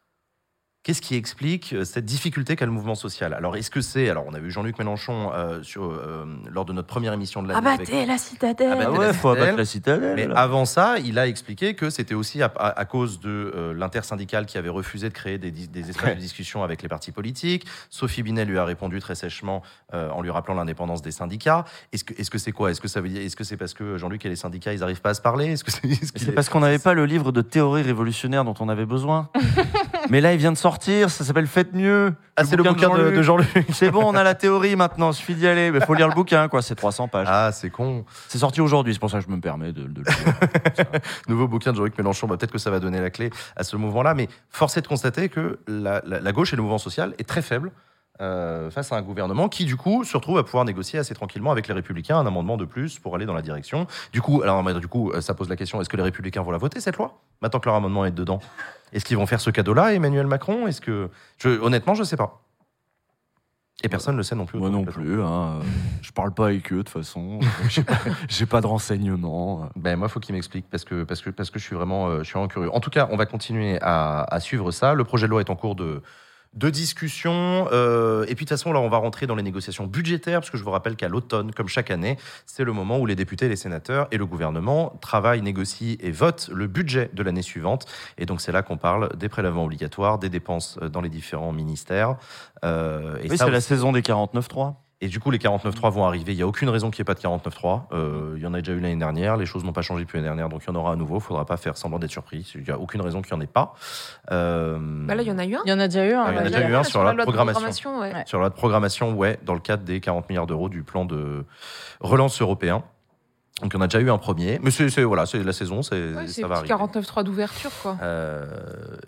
Qu'est-ce qui explique euh, cette difficulté qu'a le mouvement social? Alors, est-ce que c'est. Alors, on a vu Jean-Luc Mélenchon euh, sur, euh, lors de notre première émission de l'année. avec- Abattez la citadelle. Abattez Ah la ouais, faut citadelle. abattre la citadelle. Mais là. avant ça, il a expliqué que c'était aussi à, à- à cause de euh, l'intersyndicale qui avait refusé de créer des, espaces de discussion avec les partis politiques. Sophie Binet lui a répondu très sèchement euh, en lui rappelant l'indépendance des syndicats. Est-ce que est-ce que c'est quoi? Est-ce que ça veut dire Est-ce que c'est parce que Jean-Luc et les syndicats ils n'arrivent pas à se parler? Est-ce que c'est C'est est- parce qu'on n'avait pas le livre de théorie révolutionnaire dont on avait besoin. Mais là, il vient de sortir. Sortir, ça s'appelle Faites mieux. Ah, c'est le bouquin de, de Jean-Luc. C'est bon, on a la théorie maintenant, suffit d'y aller. Mais faut lire le bouquin, quoi, c'est 300 pages. Ah, c'est con. C'est sorti aujourd'hui, c'est pour ça que je me permets de, de le dire. Nouveau bouquin de Jean-Luc Mélenchon. Bah, Peut-être que ça va donner la clé à ce mouvement-là. Mais force est de constater que la, la- la gauche et le mouvement social est très faible. Euh, face à un gouvernement qui, du coup, se retrouve à pouvoir négocier assez tranquillement avec les Républicains un amendement de plus pour aller dans la direction. Du coup, alors, du coup, euh, ça pose la question est-ce que les Républicains vont la voter cette loi maintenant que leur amendement est dedans? Est-ce qu'ils vont faire ce cadeau-là, Emmanuel Macron? Est-ce que, je, honnêtement, je sais pas. Et personne ne le sait non plus. Moi non plus, hein. je parle pas avec eux de toute façon. J'ai pas, pas de renseignements. Ben moi, faut qu'il m'explique parce que parce que parce que je suis vraiment euh, je suis vraiment curieux. En tout cas, on va continuer à, à suivre ça. Le projet de loi est en cours de de discussion. euh, et puis de toute façon, là, on va rentrer dans les négociations budgétaires, parce que je vous rappelle qu'à l'automne, comme chaque année, c'est le moment où les députés, les sénateurs et le gouvernement travaillent, négocient et votent le budget de l'année suivante. Et donc, c'est là qu'on parle des prélèvements obligatoires, des dépenses euh, dans les différents ministères. Euh, et Oui, c'est la saison des 49.3. et du coup, les 49.3 vont arriver. Il n'y a aucune raison qu'il n'y ait pas de 49.3. Euh, il y en a déjà eu l'année dernière. Les choses n'ont pas changé depuis l'année dernière, donc il y en aura à nouveau. Il ne faudra pas faire semblant d'être surpris. Il n'y a aucune raison qu'il n'y en ait pas. Euh, Bah là, il y en a eu un. Il y en a déjà eu un. Ah, il y en a déjà eu un sur la loi de programmation. ouais. Ouais. Sur la loi de programmation, ouais, dans le cadre des 40 milliards d'euros du plan de relance européen. Donc, on a déjà eu un premier. Mais c'est c'est- voilà, c'est la saison, c'est Ouais, c'est ça va petit arriver. 49.3 d'ouverture, quoi. Euh,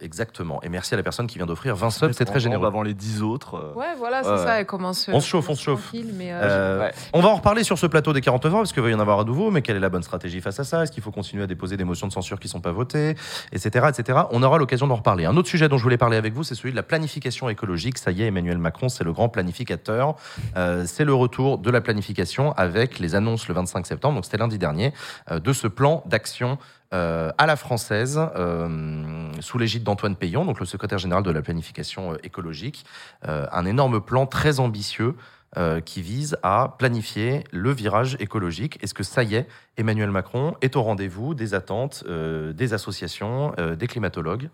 exactement. Et merci à la personne qui vient d'offrir 20 subs, c'est très On généreux. Avant les 10 autres. euh. Ouais, voilà, c'est ça. Elle commence. On se chauffe, on se chauffe. tranquille, Mais, euh, Euh, Ouais. On va en reparler sur ce plateau des 49 ans, parce qu'il va y en avoir à nouveau, mais quelle est la bonne stratégie face à ça? Est-ce qu'il faut continuer à déposer des motions de censure qui ne sont pas votées? Etc. etc. On aura l'occasion d'en reparler. Un autre sujet dont je voulais parler avec vous, c'est celui de la planification écologique. Ça y est, Emmanuel Macron, c'est le grand planificateur. Euh, c'est le retour de la planification avec les annonces le 25 septembre, donc c'était lundi dernier, euh, de ce plan d'action euh, à la française, euh, sous l'égide d'Antoine Payon, donc le secrétaire général de la planification écologique. Un énorme plan très ambitieux qui vise à planifier le virage écologique. Est-ce que ça y est, Emmanuel Macron est au rendez-vous des attentes des associations, des climatologues?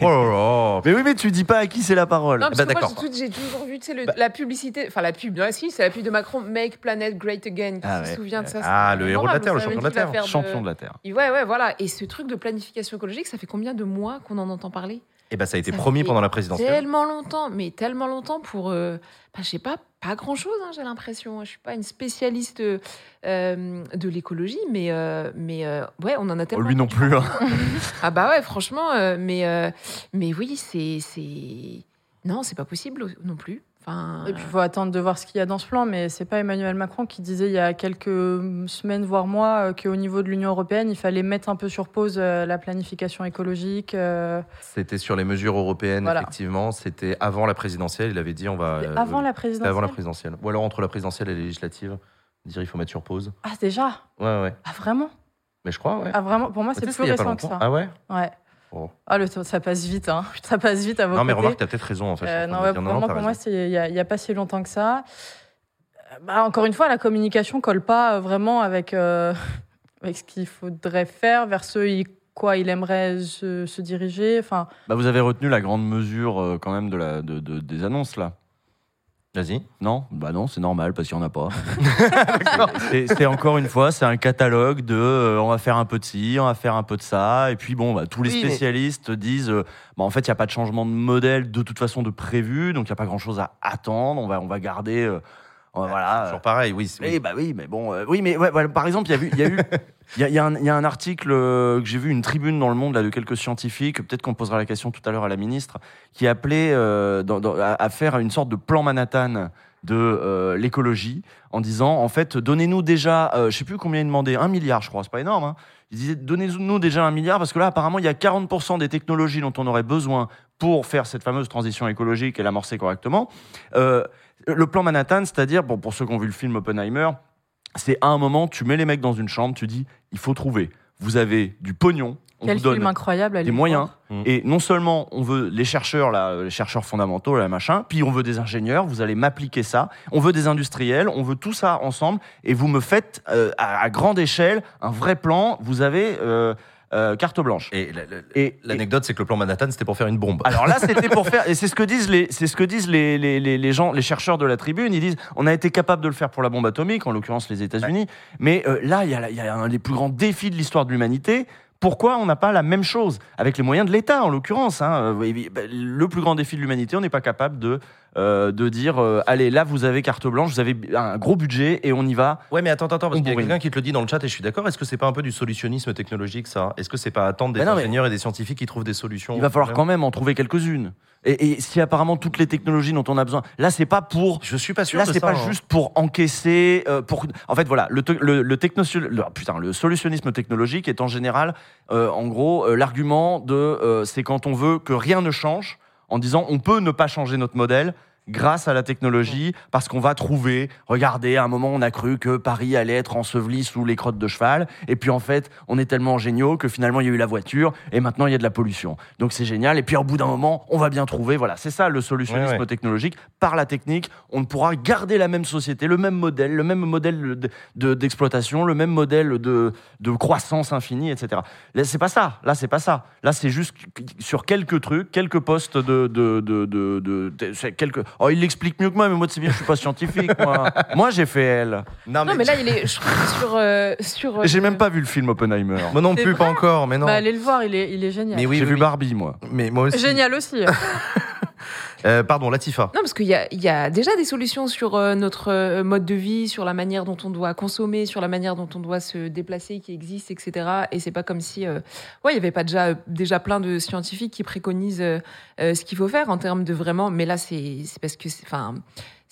Oh là là Mais oui, mais tu dis pas à qui c'est la parole. Non, parce bah, que moi, d'accord. j'ai toujours vu tu sais, le- Bah- la publicité, enfin la pub, non, si, c'est la pub de Macron, Make Planet Great Again. Qui Ah se ouais. souvient de ça Ah, le héros de la Terre, le champion de la Terre. Champion de la Terre. Ouais, ouais, voilà. Et ce truc de planification écologique, ça fait combien de mois qu'on en entend parler? Eh ben, ça a été Ça promis pendant la présidentielle. Tellement longtemps, mais tellement longtemps pour, euh, bah, je sais pas, pas grand chose, j'ai l'impression. Je suis pas une spécialiste euh, de l'écologie, mais, euh, mais euh, ouais, on en a Oh, tellement. lui non plus. hein. Ah bah ouais, franchement, mais, mais oui, c'est. c'est- Non, c'est pas possible non plus. Enfin, Et puis, il faut attendre de voir ce qu'il y a dans ce plan, mais c'est pas Emmanuel Macron qui disait il y a quelques semaines, voire mois, euh, qu'au niveau de l'Union européenne, il fallait mettre un peu sur pause euh, la planification écologique. euh, C'était sur les mesures européennes, Voilà. effectivement. C'était avant la présidentielle. Il avait dit on va. euh, avant la présidentielle. avant la présidentielle. Ou alors entre la présidentielle et les législatives. Dire il faut mettre sur pause. Ah, déjà? Ouais, ouais. Ah, vraiment? Mais je crois, ouais. Ah, vraiment? Pour moi, Mais c'est plus récent que ça. Ah ouais? Ouais. Oh. Ah, le temps, ça passe vite, hein. Ça passe vite à vos Non, mais remarque, t'as peut-être raison, en fait. Euh, non, ouais, t'as pour moi, raison. c'est- il n'y a, pas si longtemps que ça. Bah, encore une fois, la communication colle pas euh, vraiment avec, euh, avec ce qu'il faudrait faire, vers ce quoi il aimerait se, se diriger. Enfin, Bah, vous avez retenu la grande mesure euh, quand même de la, de, de- des annonces là. Vas-y. Non? Bah non, c'est normal parce qu'il n'y en a pas. C'est- c'est encore une fois, c'est un catalogue de euh, on va faire un peu de ci, on va faire un peu de ça. Et puis bon, bah, tous les Oui, mais- spécialistes disent euh, bah, en fait, il n'y a pas de changement de modèle de toute façon de prévu, donc il n'y a pas grand chose à attendre. On va, on va garder. euh, on va- voilà. Toujours pareil, oui. c'est- Oui, bah oui, mais bon, euh, oui, mais ouais, par exemple, il y a eu, il y a eu, il y a, un, article euh, que j'ai vu, une tribune dans le Monde là de quelques scientifiques, peut-être qu'on posera la question tout à l'heure à la ministre, qui appelait euh, à, faire une sorte de plan Manhattan de euh, l'écologie, en disant en fait, donnez-nous déjà, euh, je sais plus combien il demandait, un milliard, je crois, c'est pas énorme. Hein. Il disait donnez-nous déjà un milliard parce que là, apparemment, il y a 40% des technologies dont on aurait besoin pour faire cette fameuse transition écologique et l'amorcer correctement. Le plan Manhattan, c'est-à-dire, bon, pour ceux qui ont vu le film Oppenheimer, c'est à un moment, tu mets les mecs dans une chambre, tu dis, il faut trouver. Vous avez du pognon, on quel vous donne film incroyable. allez des moyens. voir. Mm. Et non seulement on veut les chercheurs, là, les chercheurs fondamentaux, là, machin, puis on veut des ingénieurs, vous allez m'appliquer ça. On veut des industriels, on veut tout ça ensemble. Et vous me faites euh, à, à grande échelle un vrai plan. Vous avez euh, euh, carte blanche. Et la- la- Et, l'anecdote, c'est que le plan Manhattan, c'était pour faire une bombe. alors là, c'était pour faire, et c'est ce que disent les, c'est ce que disent les, les, les, les gens, les chercheurs de la tribune. Ils disent, on a été capable de le faire pour la bombe atomique, en l'occurrence les États-Unis, mais euh, là, il y a, y a un des plus grands défis de l'histoire de l'humanité. Pourquoi on n'a pas la même chose avec les moyens de l'État, en l'occurrence hein Euh, bah, Le plus grand défi de l'humanité, on n'est pas capable de, euh, de dire euh, allez, là, vous avez carte blanche, vous avez un gros budget et on y va. Ouais, mais attends, attends, parce qu'il y a quelqu'un qui te le dit dans le chat et je suis d'accord. Est-ce que c'est pas un peu du solutionnisme technologique, ça? Est-ce que c'est pas attendre des Mais non, mais- ingénieurs et des scientifiques qui trouvent des solutions Il va falloir quand même en trouver quelques-unes. Et, et si apparemment toutes les technologies dont on a besoin, là, c'est pas pour Je suis pas sûr Là, c'est pas hein. juste pour encaisser. euh, pour... En fait, voilà, le, le, le, le- putain, le solutionnisme technologique est en général, euh, en gros, euh, l'argument de euh, c'est quand on veut que rien ne change, en disant on peut ne pas changer notre modèle grâce à la technologie, parce qu'on va trouver, regardez, à un moment on a cru que Paris allait être enseveli sous les crottes de cheval, et puis en fait on est tellement géniaux que finalement il y a eu la voiture, et maintenant il y a de la pollution. Donc c'est génial, et puis au bout d'un moment on va bien trouver, voilà, c'est ça le solutionnisme Ouais, ouais. technologique. Par la technique, on ne pourra garder la même société, le même modèle, le même modèle de- de- d'exploitation, le même modèle de, de croissance infinie, etc. Là, c'est pas ça. Là, c'est pas ça. Là, c'est juste sur quelques trucs, quelques postes de, de, de, quelques. Oh, il l'explique mieux que moi, mais moi, c'est bien, je suis pas scientifique. Moi, moi j'ai fait elle. Non, Non, mais là, il est je sur. euh, sur euh, J'ai même pas vu le film Oppenheimer. Moi non C'est plus, vrai pas encore, mais non. Bah, allez le voir, il est, il est génial. mais oui, j'ai oui, vu oui. Barbie, moi. Mais moi aussi. Génial aussi. Euh, pardon, Latifa. Non, parce qu'il y a, déjà des solutions sur euh, notre euh, mode de vie, sur la manière dont on doit consommer, sur la manière dont on doit se déplacer qui existent, etc. Et c'est pas comme si, euh, ouais, il y avait pas déjà déjà plein de scientifiques qui préconisent euh, ce qu'il faut faire en termes de vraiment. Mais là, c'est parce que, enfin.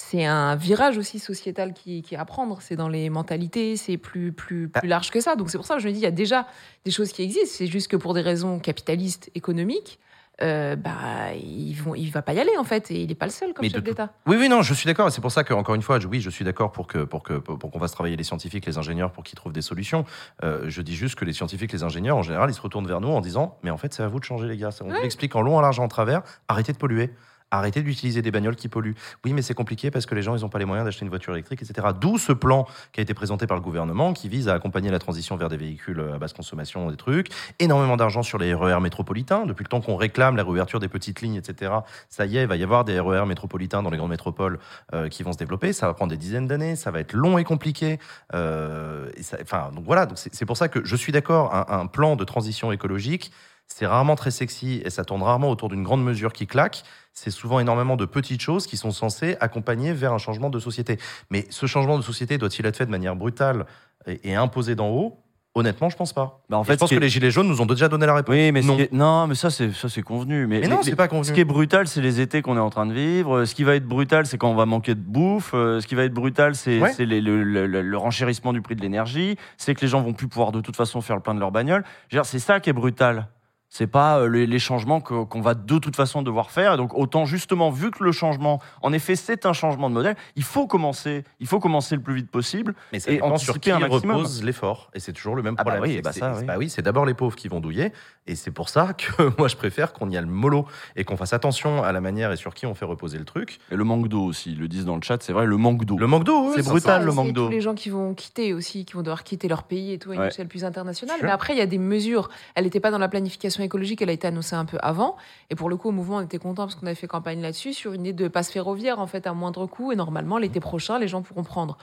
C'est un virage aussi sociétal qui, qui est à prendre. C'est dans les mentalités, c'est plus, plus, plus large que ça. Donc c'est pour ça que je me dis, il y a déjà des choses qui existent. C'est juste que pour des raisons capitalistes, économiques, euh, bah, ils vont, il va pas y aller en fait. Et il n'est pas le seul comme Mais chef d'État. Oui, oui, non, je suis d'accord. Et c'est pour ça que, encore une fois, je- oui, je suis d'accord pour que pour que pour qu'on fasse travailler les scientifiques, les ingénieurs, pour qu'ils trouvent des solutions. Euh, je dis juste que les scientifiques, les ingénieurs, en général, ils se retournent vers nous en disant, mais en fait, c'est à vous de changer, les gars. On vous l'explique en long, en large, en travers. Arrêtez de polluer. Arrêtez d'utiliser des bagnoles qui polluent. Oui, mais c'est compliqué parce que les gens, ils n'ont pas les moyens d'acheter une voiture électrique, etc. D'où ce plan qui a été présenté par le gouvernement qui vise à accompagner la transition vers des véhicules à basse consommation, des trucs. Énormément d'argent sur les RER métropolitains. Depuis le temps qu'on réclame la réouverture des petites lignes, etc. Ça y est, il va y avoir des RER métropolitains dans les grandes métropoles euh, qui vont se développer. Ça va prendre des dizaines d'années. Ça va être long et compliqué. Euh, et ça- enfin, donc voilà. C'est pour ça que je suis d'accord. Un plan de transition écologique, c'est rarement très sexy et ça tourne rarement autour d'une grande mesure qui claque. C'est souvent énormément de petites choses qui sont censées accompagner vers un changement de société. Mais ce changement de société doit-il être fait de manière brutale et, et imposé d'en haut? Honnêtement, je pense pas. Bah, en fait, je pense que est- les gilets jaunes nous ont déjà donné la réponse. Oui, mais non. est- non, mais ça c'est ça c'est convenu. Mais, Mais non, c'est pas convenu. Ce qui est brutal, c'est les étés qu'on est en train de vivre. Ce qui va être brutal, c'est quand on va manquer de bouffe. Euh, Ce qui va être brutal, c'est Ouais. le, le- le- le renchérissement du prix de l'énergie. C'est que les gens vont plus pouvoir de toute façon faire le plein de leur bagnole. C'est ça qui est brutal. C'est pas euh, les, les changements qu'on va de toute façon devoir faire. Et donc autant justement, vu que le changement, en effet, c'est un changement de modèle, il faut commencer. Il faut commencer le plus vite possible. Mais ça et dépend sur qui un maximum. repose l'effort. Et c'est toujours le même Ah bah problème. oui, C'est- bah oui. bah oui, c'est d'abord les pauvres qui vont douiller. Et c'est pour ça que moi, je préfère qu'on y aille mollo et qu'on fasse attention à la manière et sur qui on fait reposer le truc. Et le manque d'eau aussi, ils le disent dans le chat, c'est vrai, le manque d'eau. Le manque d'eau, oui, C'est brutal, ça- le manque d'eau. tous les gens qui vont quitter aussi, qui vont devoir quitter leur pays et tout à une Ouais. échelle plus internationale. Mais après, il y a des mesures. Elle n'était pas dans la planification écologique, elle a été annoncée un peu avant. Et pour le coup, au mouvement, on était content parce qu'on avait fait campagne là-dessus sur une idée de passe ferroviaire en fait à moindre coût. Et normalement, l'été prochain, les gens pourront prendre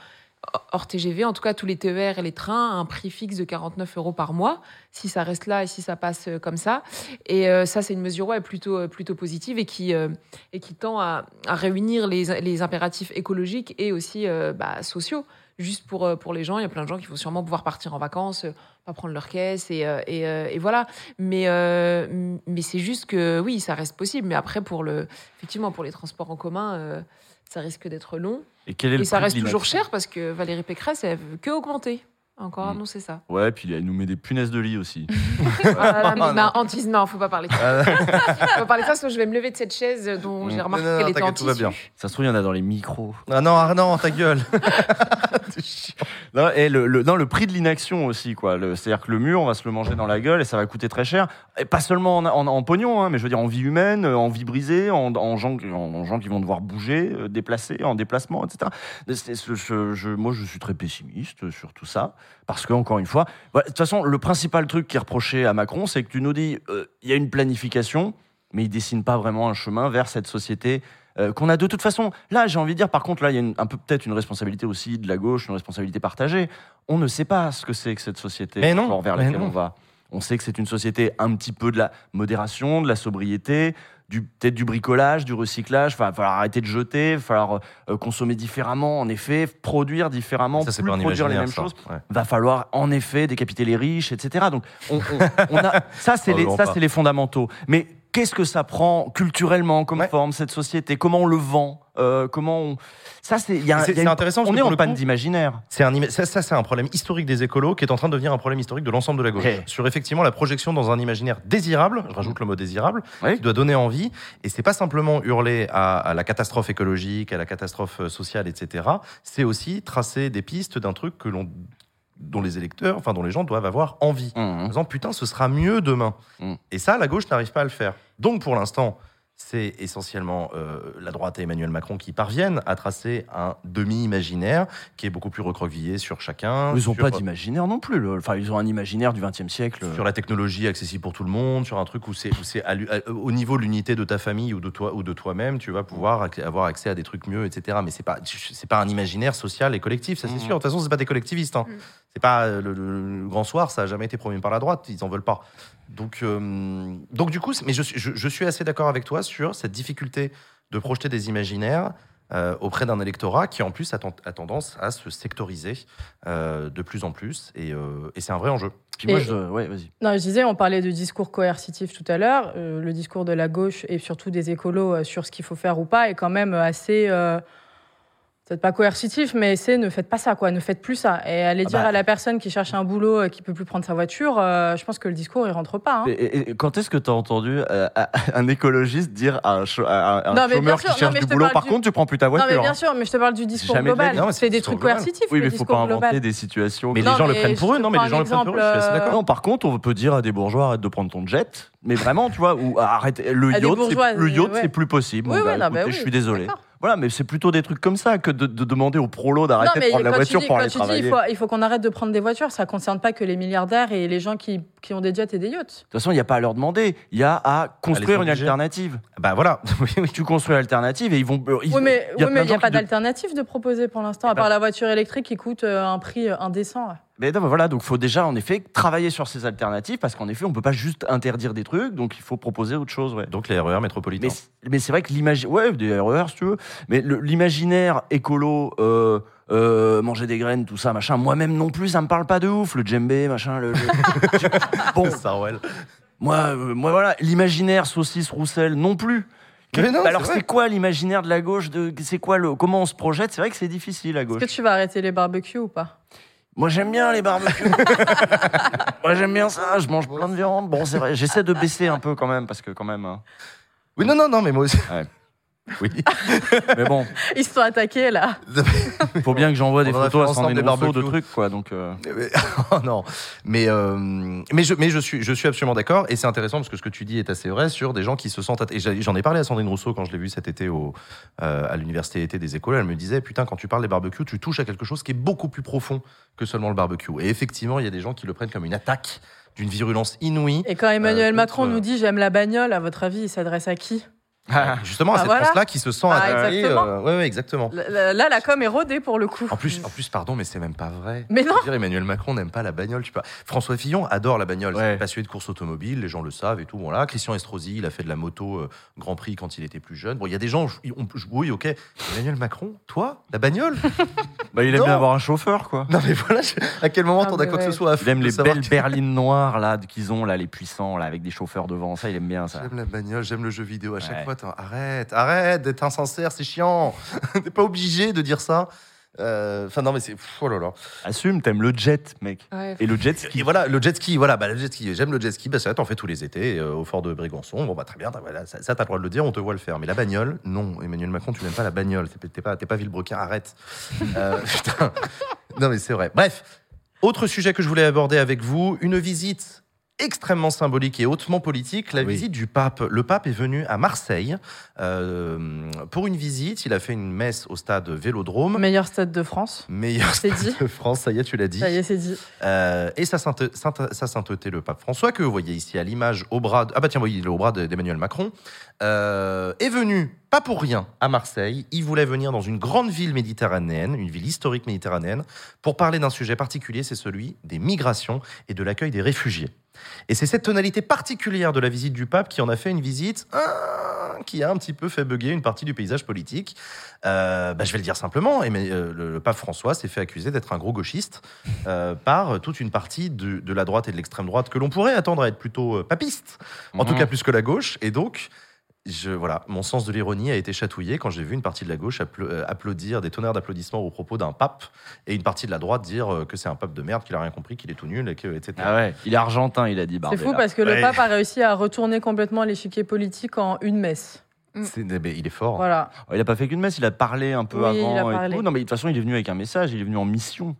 hors TGV, en tout cas tous les TER et les trains, à un prix fixe de 49 euros par mois, si ça reste là et si ça passe euh, comme ça. Et euh, ça, c'est une mesure ouais, plutôt, euh, plutôt positive et qui, et qui tend à, réunir les, les impératifs écologiques et aussi bah, sociaux. Juste pour, euh, pour les gens, il y a plein de gens qui vont sûrement pouvoir partir en vacances, euh, pas prendre leur caisse et, euh, et, et voilà. Mais, mais c'est juste que oui, ça reste possible. Mais après, pour le, effectivement, pour les transports en commun, ça risque d'être long. Et quel est le Et ça reste toujours cher parce que Valérie Pécresse, elle veut que augmenter. Encore Mm. annoncé ça. Ouais, puis elle nous met des punaises de lit aussi. Voilà, mais non. ma hantise, non, faut pas parler de ça. Ah, faut pas parler de ça, sinon je vais me lever de cette chaise dont j'ai Mm. remarqué Non, non, qu'elle non, était en tout va bien. Ça se trouve, il y en a dans les micros. Ah non, ah non, ta gueule. C'est. Non, et le, le- non, le prix de l'inaction aussi, quoi. C'est-à-dire que le mur, on va se le manger dans la gueule et ça va coûter très cher. Et pas seulement en, en- en pognon, hein, mais je veux dire en vie humaine, euh, en vie brisée, en, en gens, en, en gens qui vont devoir bouger, euh, déplacer, en déplacement, etc. C'est- c'est- je- je- moi, je suis très pessimiste sur tout ça. Parce que, encore une fois, voilà, de toute façon, le principal truc qui est reproché à Macron, c'est que tu nous dis, euh, il y a une planification, mais il dessine pas vraiment un chemin vers cette société euh, qu'on a de toute façon. Là, j'ai envie de dire, par contre, là, il y a une- un peu peut-être une responsabilité aussi de la gauche, une responsabilité partagée. On ne sait pas ce que c'est que cette société Mais non, vers mais laquelle non. on va. On sait que c'est une société un petit peu de la modération, de la sobriété, du peut-être du bricolage, du recyclage. Il va falloir arrêter de jeter, il va falloir euh, consommer différemment, en effet, produire différemment, Ça, plus produire les mêmes ça. choses. Ouais. Va falloir en effet décapiter les riches, etc. Donc on, on- on a ça, c'est les, ça c'est les fondamentaux. Mais qu'est-ce que ça prend culturellement comme Ouais. forme cette société? Comment on le vend? Euh, Comment on... ça c'est il y a, C'est il y a c'est une- intéressant On est en panne coup, d'imaginaire. C'est un, ça, ça, c'est un problème historique des écolos qui est en train de devenir un problème historique de l'ensemble de la gauche. Hey. Sur effectivement la projection dans un imaginaire désirable, je rajoute le mot désirable, Oui. qui doit donner envie. Et c'est pas simplement hurler à, à la catastrophe écologique, à la catastrophe sociale, etc. C'est aussi tracer des pistes d'un truc que l'on dont les électeurs, enfin dont les gens doivent avoir envie. En Mhm. disant putain, ce sera mieux demain. Mm. Et ça, la gauche n'arrive pas à le faire. Donc pour l'instant, c'est essentiellement euh, la droite et Emmanuel Macron qui parviennent à tracer un demi-imaginaire qui est beaucoup plus recroquevillé sur chacun. Ils n'ont sur- pas d'imaginaire non plus. là. Enfin, ils ont un imaginaire du XXe siècle. sur la technologie accessible pour tout le monde, sur un truc où c'est à- au niveau de l'unité de ta famille ou de toi ou de toi-même, tu vas pouvoir ac- avoir accès à des trucs mieux, etc. Mais c'est pas c'est pas un imaginaire social et collectif, ça c'est Mhm. sûr. De toute façon, c'est pas des collectivistes. Hein. C'est pas euh, le, le- le grand soir, ça a jamais été promu par la droite, ils en veulent pas. Donc euh, donc du coup, mais je, suis- je, je suis assez d'accord avec toi sur cette difficulté de projeter des imaginaires. euh, auprès d'un électorat qui en plus a, ten- a tendance à se sectoriser euh, de plus en plus et, euh, et c'est un vrai enjeu. Puis moi, je... ouais, vas-y. Non, je disais, on parlait de discours coercitif tout à l'heure. Le discours de la gauche et surtout des écolos sur ce qu'il faut faire ou pas est quand même assez. Peut-être pas coercitif, mais c'est ne faites pas ça, quoi. Ne faites plus ça. Et aller Ah dire bah. à la personne qui cherche un boulot, euh, qui peut plus prendre sa voiture, euh, je pense que le discours, il rentre pas. hein. Et- et- et quand est-ce que tu as entendu euh, un écologiste dire à un, à un- Non, chômeur sûr, qui cherche non, du boulot Par du- contre, tu prends plus ta Non, voiture. mais bien sûr, mais je te parle du discours de global. Non, C'est des trucs global. coercitifs. Oui, mais il faut pas global. inventer des situations. Mais les Non, gens le prennent pour eux, non, mais les gens le prennent pour eux, je suis d'accord. Non, par contre, on peut dire à des bourgeois arrête de prendre ton jet, mais vraiment, tu vois, ou arrête le yacht, le yacht, c'est plus possible. Non, bah je suis désolé. Voilà, mais c'est plutôt des trucs comme ça que de, de demander aux prolos d'arrêter de prendre la voiture dis- pour aller tu dis, travailler. il faut, il faut qu'on arrête de prendre des voitures, ça ne concerne pas que les milliardaires et les gens qui, qui ont des jets et des yachts. De toute façon, il n'y a pas à leur demander. Il y a à construire une alternative. Bah voilà. Tu construis l'alternative et ils vont. ils- oui, mais il a oui, n'y a pas de- d'alternative de proposer pour l'instant, Eh à ben- part la voiture électrique qui coûte euh, un prix indécent. Mais non, voilà, donc il faut déjà en effet travailler sur ces alternatives parce qu'en effet, on peut pas juste interdire des trucs, donc il faut proposer autre chose. Ouais. Donc les RER métropolitains. Mais, c'est vrai que l'imaginaire, ouais, des RER si tu veux, mais l'imaginaire écolo, euh, euh, manger des graines, tout ça, machin, moi-même non plus, ça me parle pas de ouf, le djembé, machin, le. le- bon, Sarwell. moi, euh, moi voilà, l'imaginaire saucisse roussel non plus. Mais non, Alors c'est quoi l'imaginaire de la gauche de, C'est quoi le comment on se projette? C'est vrai que c'est difficile à gauche. Est-ce que tu vas arrêter les barbecues ou pas? Moi j'aime bien les barbecues. Moi j'aime bien ça. Je mange plein de viande. Bon c'est vrai. J'essaie de baisser un peu quand même parce que quand même. hein. Oui, non, non, non, mais moi aussi. Ouais. Oui. Mais bon, Ils se sont attaqués là. faut bien que j'envoie des photos à Sandrine des Rousseau de trucs quoi. Donc euh, oh non, mais euh, mais je mais je suis je suis absolument d'accord et c'est intéressant parce que ce que tu dis est assez vrai sur des gens qui se sentent atta- et j'en ai parlé à Sandrine Rousseau quand je l'ai vue cet été au euh, à l'université été des écoles elle me disait putain quand tu parles des barbecues tu touches à quelque chose qui est beaucoup plus profond que seulement le barbecue. Et effectivement il y a des gens qui le prennent comme une attaque d'une virulence inouïe. Et quand Emmanuel Euh, Macron nous dit j'aime la bagnole, à votre avis, il s'adresse à qui? Justement à Ah, cette voilà. France là qui se sent Ah, attaquée exactement. euh, ouais, ouais exactement Là, là, la com est rodée pour le coup. en plus en plus pardon mais c'est même pas vrai Mais non Je veux dire, Emmanuel Macron n'aime pas la bagnole. Tu peux... François Fillon adore la bagnole. Ouais. C'est passionné de course automobile, les gens le savent et tout. Bon, là, Christian Estrosi, il a fait de la moto euh, Grand Prix quand il était plus jeune. Bon, il y a des gens, je- on- oui, ok. Emmanuel Macron, toi, la bagnole? Bah, il aime bien avoir un chauffeur quoi. Non, mais voilà, je- à quel moment Ah, t'en as quoi que ce soit à Il aime les belles que- berlines noires là qu'ils ont là, les puissants là avec des chauffeurs devant. Ça, il aime bien ça. J'aime la bagnole, j'aime le jeu vidéo. À chaque fois, arrête, arrête d'être insincère, c'est chiant. T'es pas obligé de dire ça. Euh, Enfin, non, mais c'est. Oh là là. Assume, t'aimes le jet, mec. Ouais, Et le jet ski. Et voilà, le jet ski, voilà, bah, le jet ski, j'aime le jet ski, bah, ça, t'en fais tous les étés euh, au fort de Brégançon. Bon, bah, très bien, voilà, ça, ça, t'as le droit de le dire, on te voit le faire. Mais la bagnole, non, Emmanuel Macron, tu n'aimes pas la bagnole, t'es t'es pas, t'es pas Villebrequin, arrête. Euh, putain. Non, mais c'est vrai. Bref, autre sujet que je voulais aborder avec vous, une visite extrêmement symbolique et hautement politique, la Oui. visite du pape. Le pape est venu à Marseille euh, pour une visite. Il a fait une messe au stade Vélodrome. Meilleur stade de France. Meilleur stade dit. de France, ça y est, tu l'as dit. Ça y est, c'est dit. Euh, et sa, sainte- sainte- sa sainteté, le pape François, que vous voyez ici à l'image au bras. de- ah bah tiens, oui, il est au bras de- d'Emmanuel Macron, euh, est venu, pas pour rien, à Marseille. Il voulait venir dans une grande ville méditerranéenne, une ville historique méditerranéenne, pour parler d'un sujet particulier, c'est celui des migrations et de l'accueil des réfugiés. Et c'est cette tonalité particulière de la visite du pape qui en a fait une visite ah, qui a un petit peu fait bugger une partie du paysage politique. Euh, bah, je vais le dire simplement, et mais, euh, le, le pape François s'est fait accuser d'être un gros gauchiste euh, par toute une partie de, de la droite et de l'extrême droite que l'on pourrait attendre à être plutôt papiste, en tout Mhm. cas plus que la gauche. Et donc, je, voilà, mon sens de l'ironie a été chatouillé quand j'ai vu une partie de la gauche euh, applaudir des tonnerres d'applaudissements au propos d'un pape et une partie de la droite dire euh, que c'est un pape de merde, qu'il a rien compris, qu'il est tout nul, et que, etc. Ah ouais, il est argentin, il a dit C'est Bardella. fou parce que Ouais. le pape a réussi à retourner complètement l'échiquier politique en une messe. C'est- mais il est fort. Voilà. Oh, Il a pas fait qu'une messe, il a parlé un peu Oui, il avant a et parlé. tout. Non, mais de toute façon, il est venu avec un message, il est venu en mission.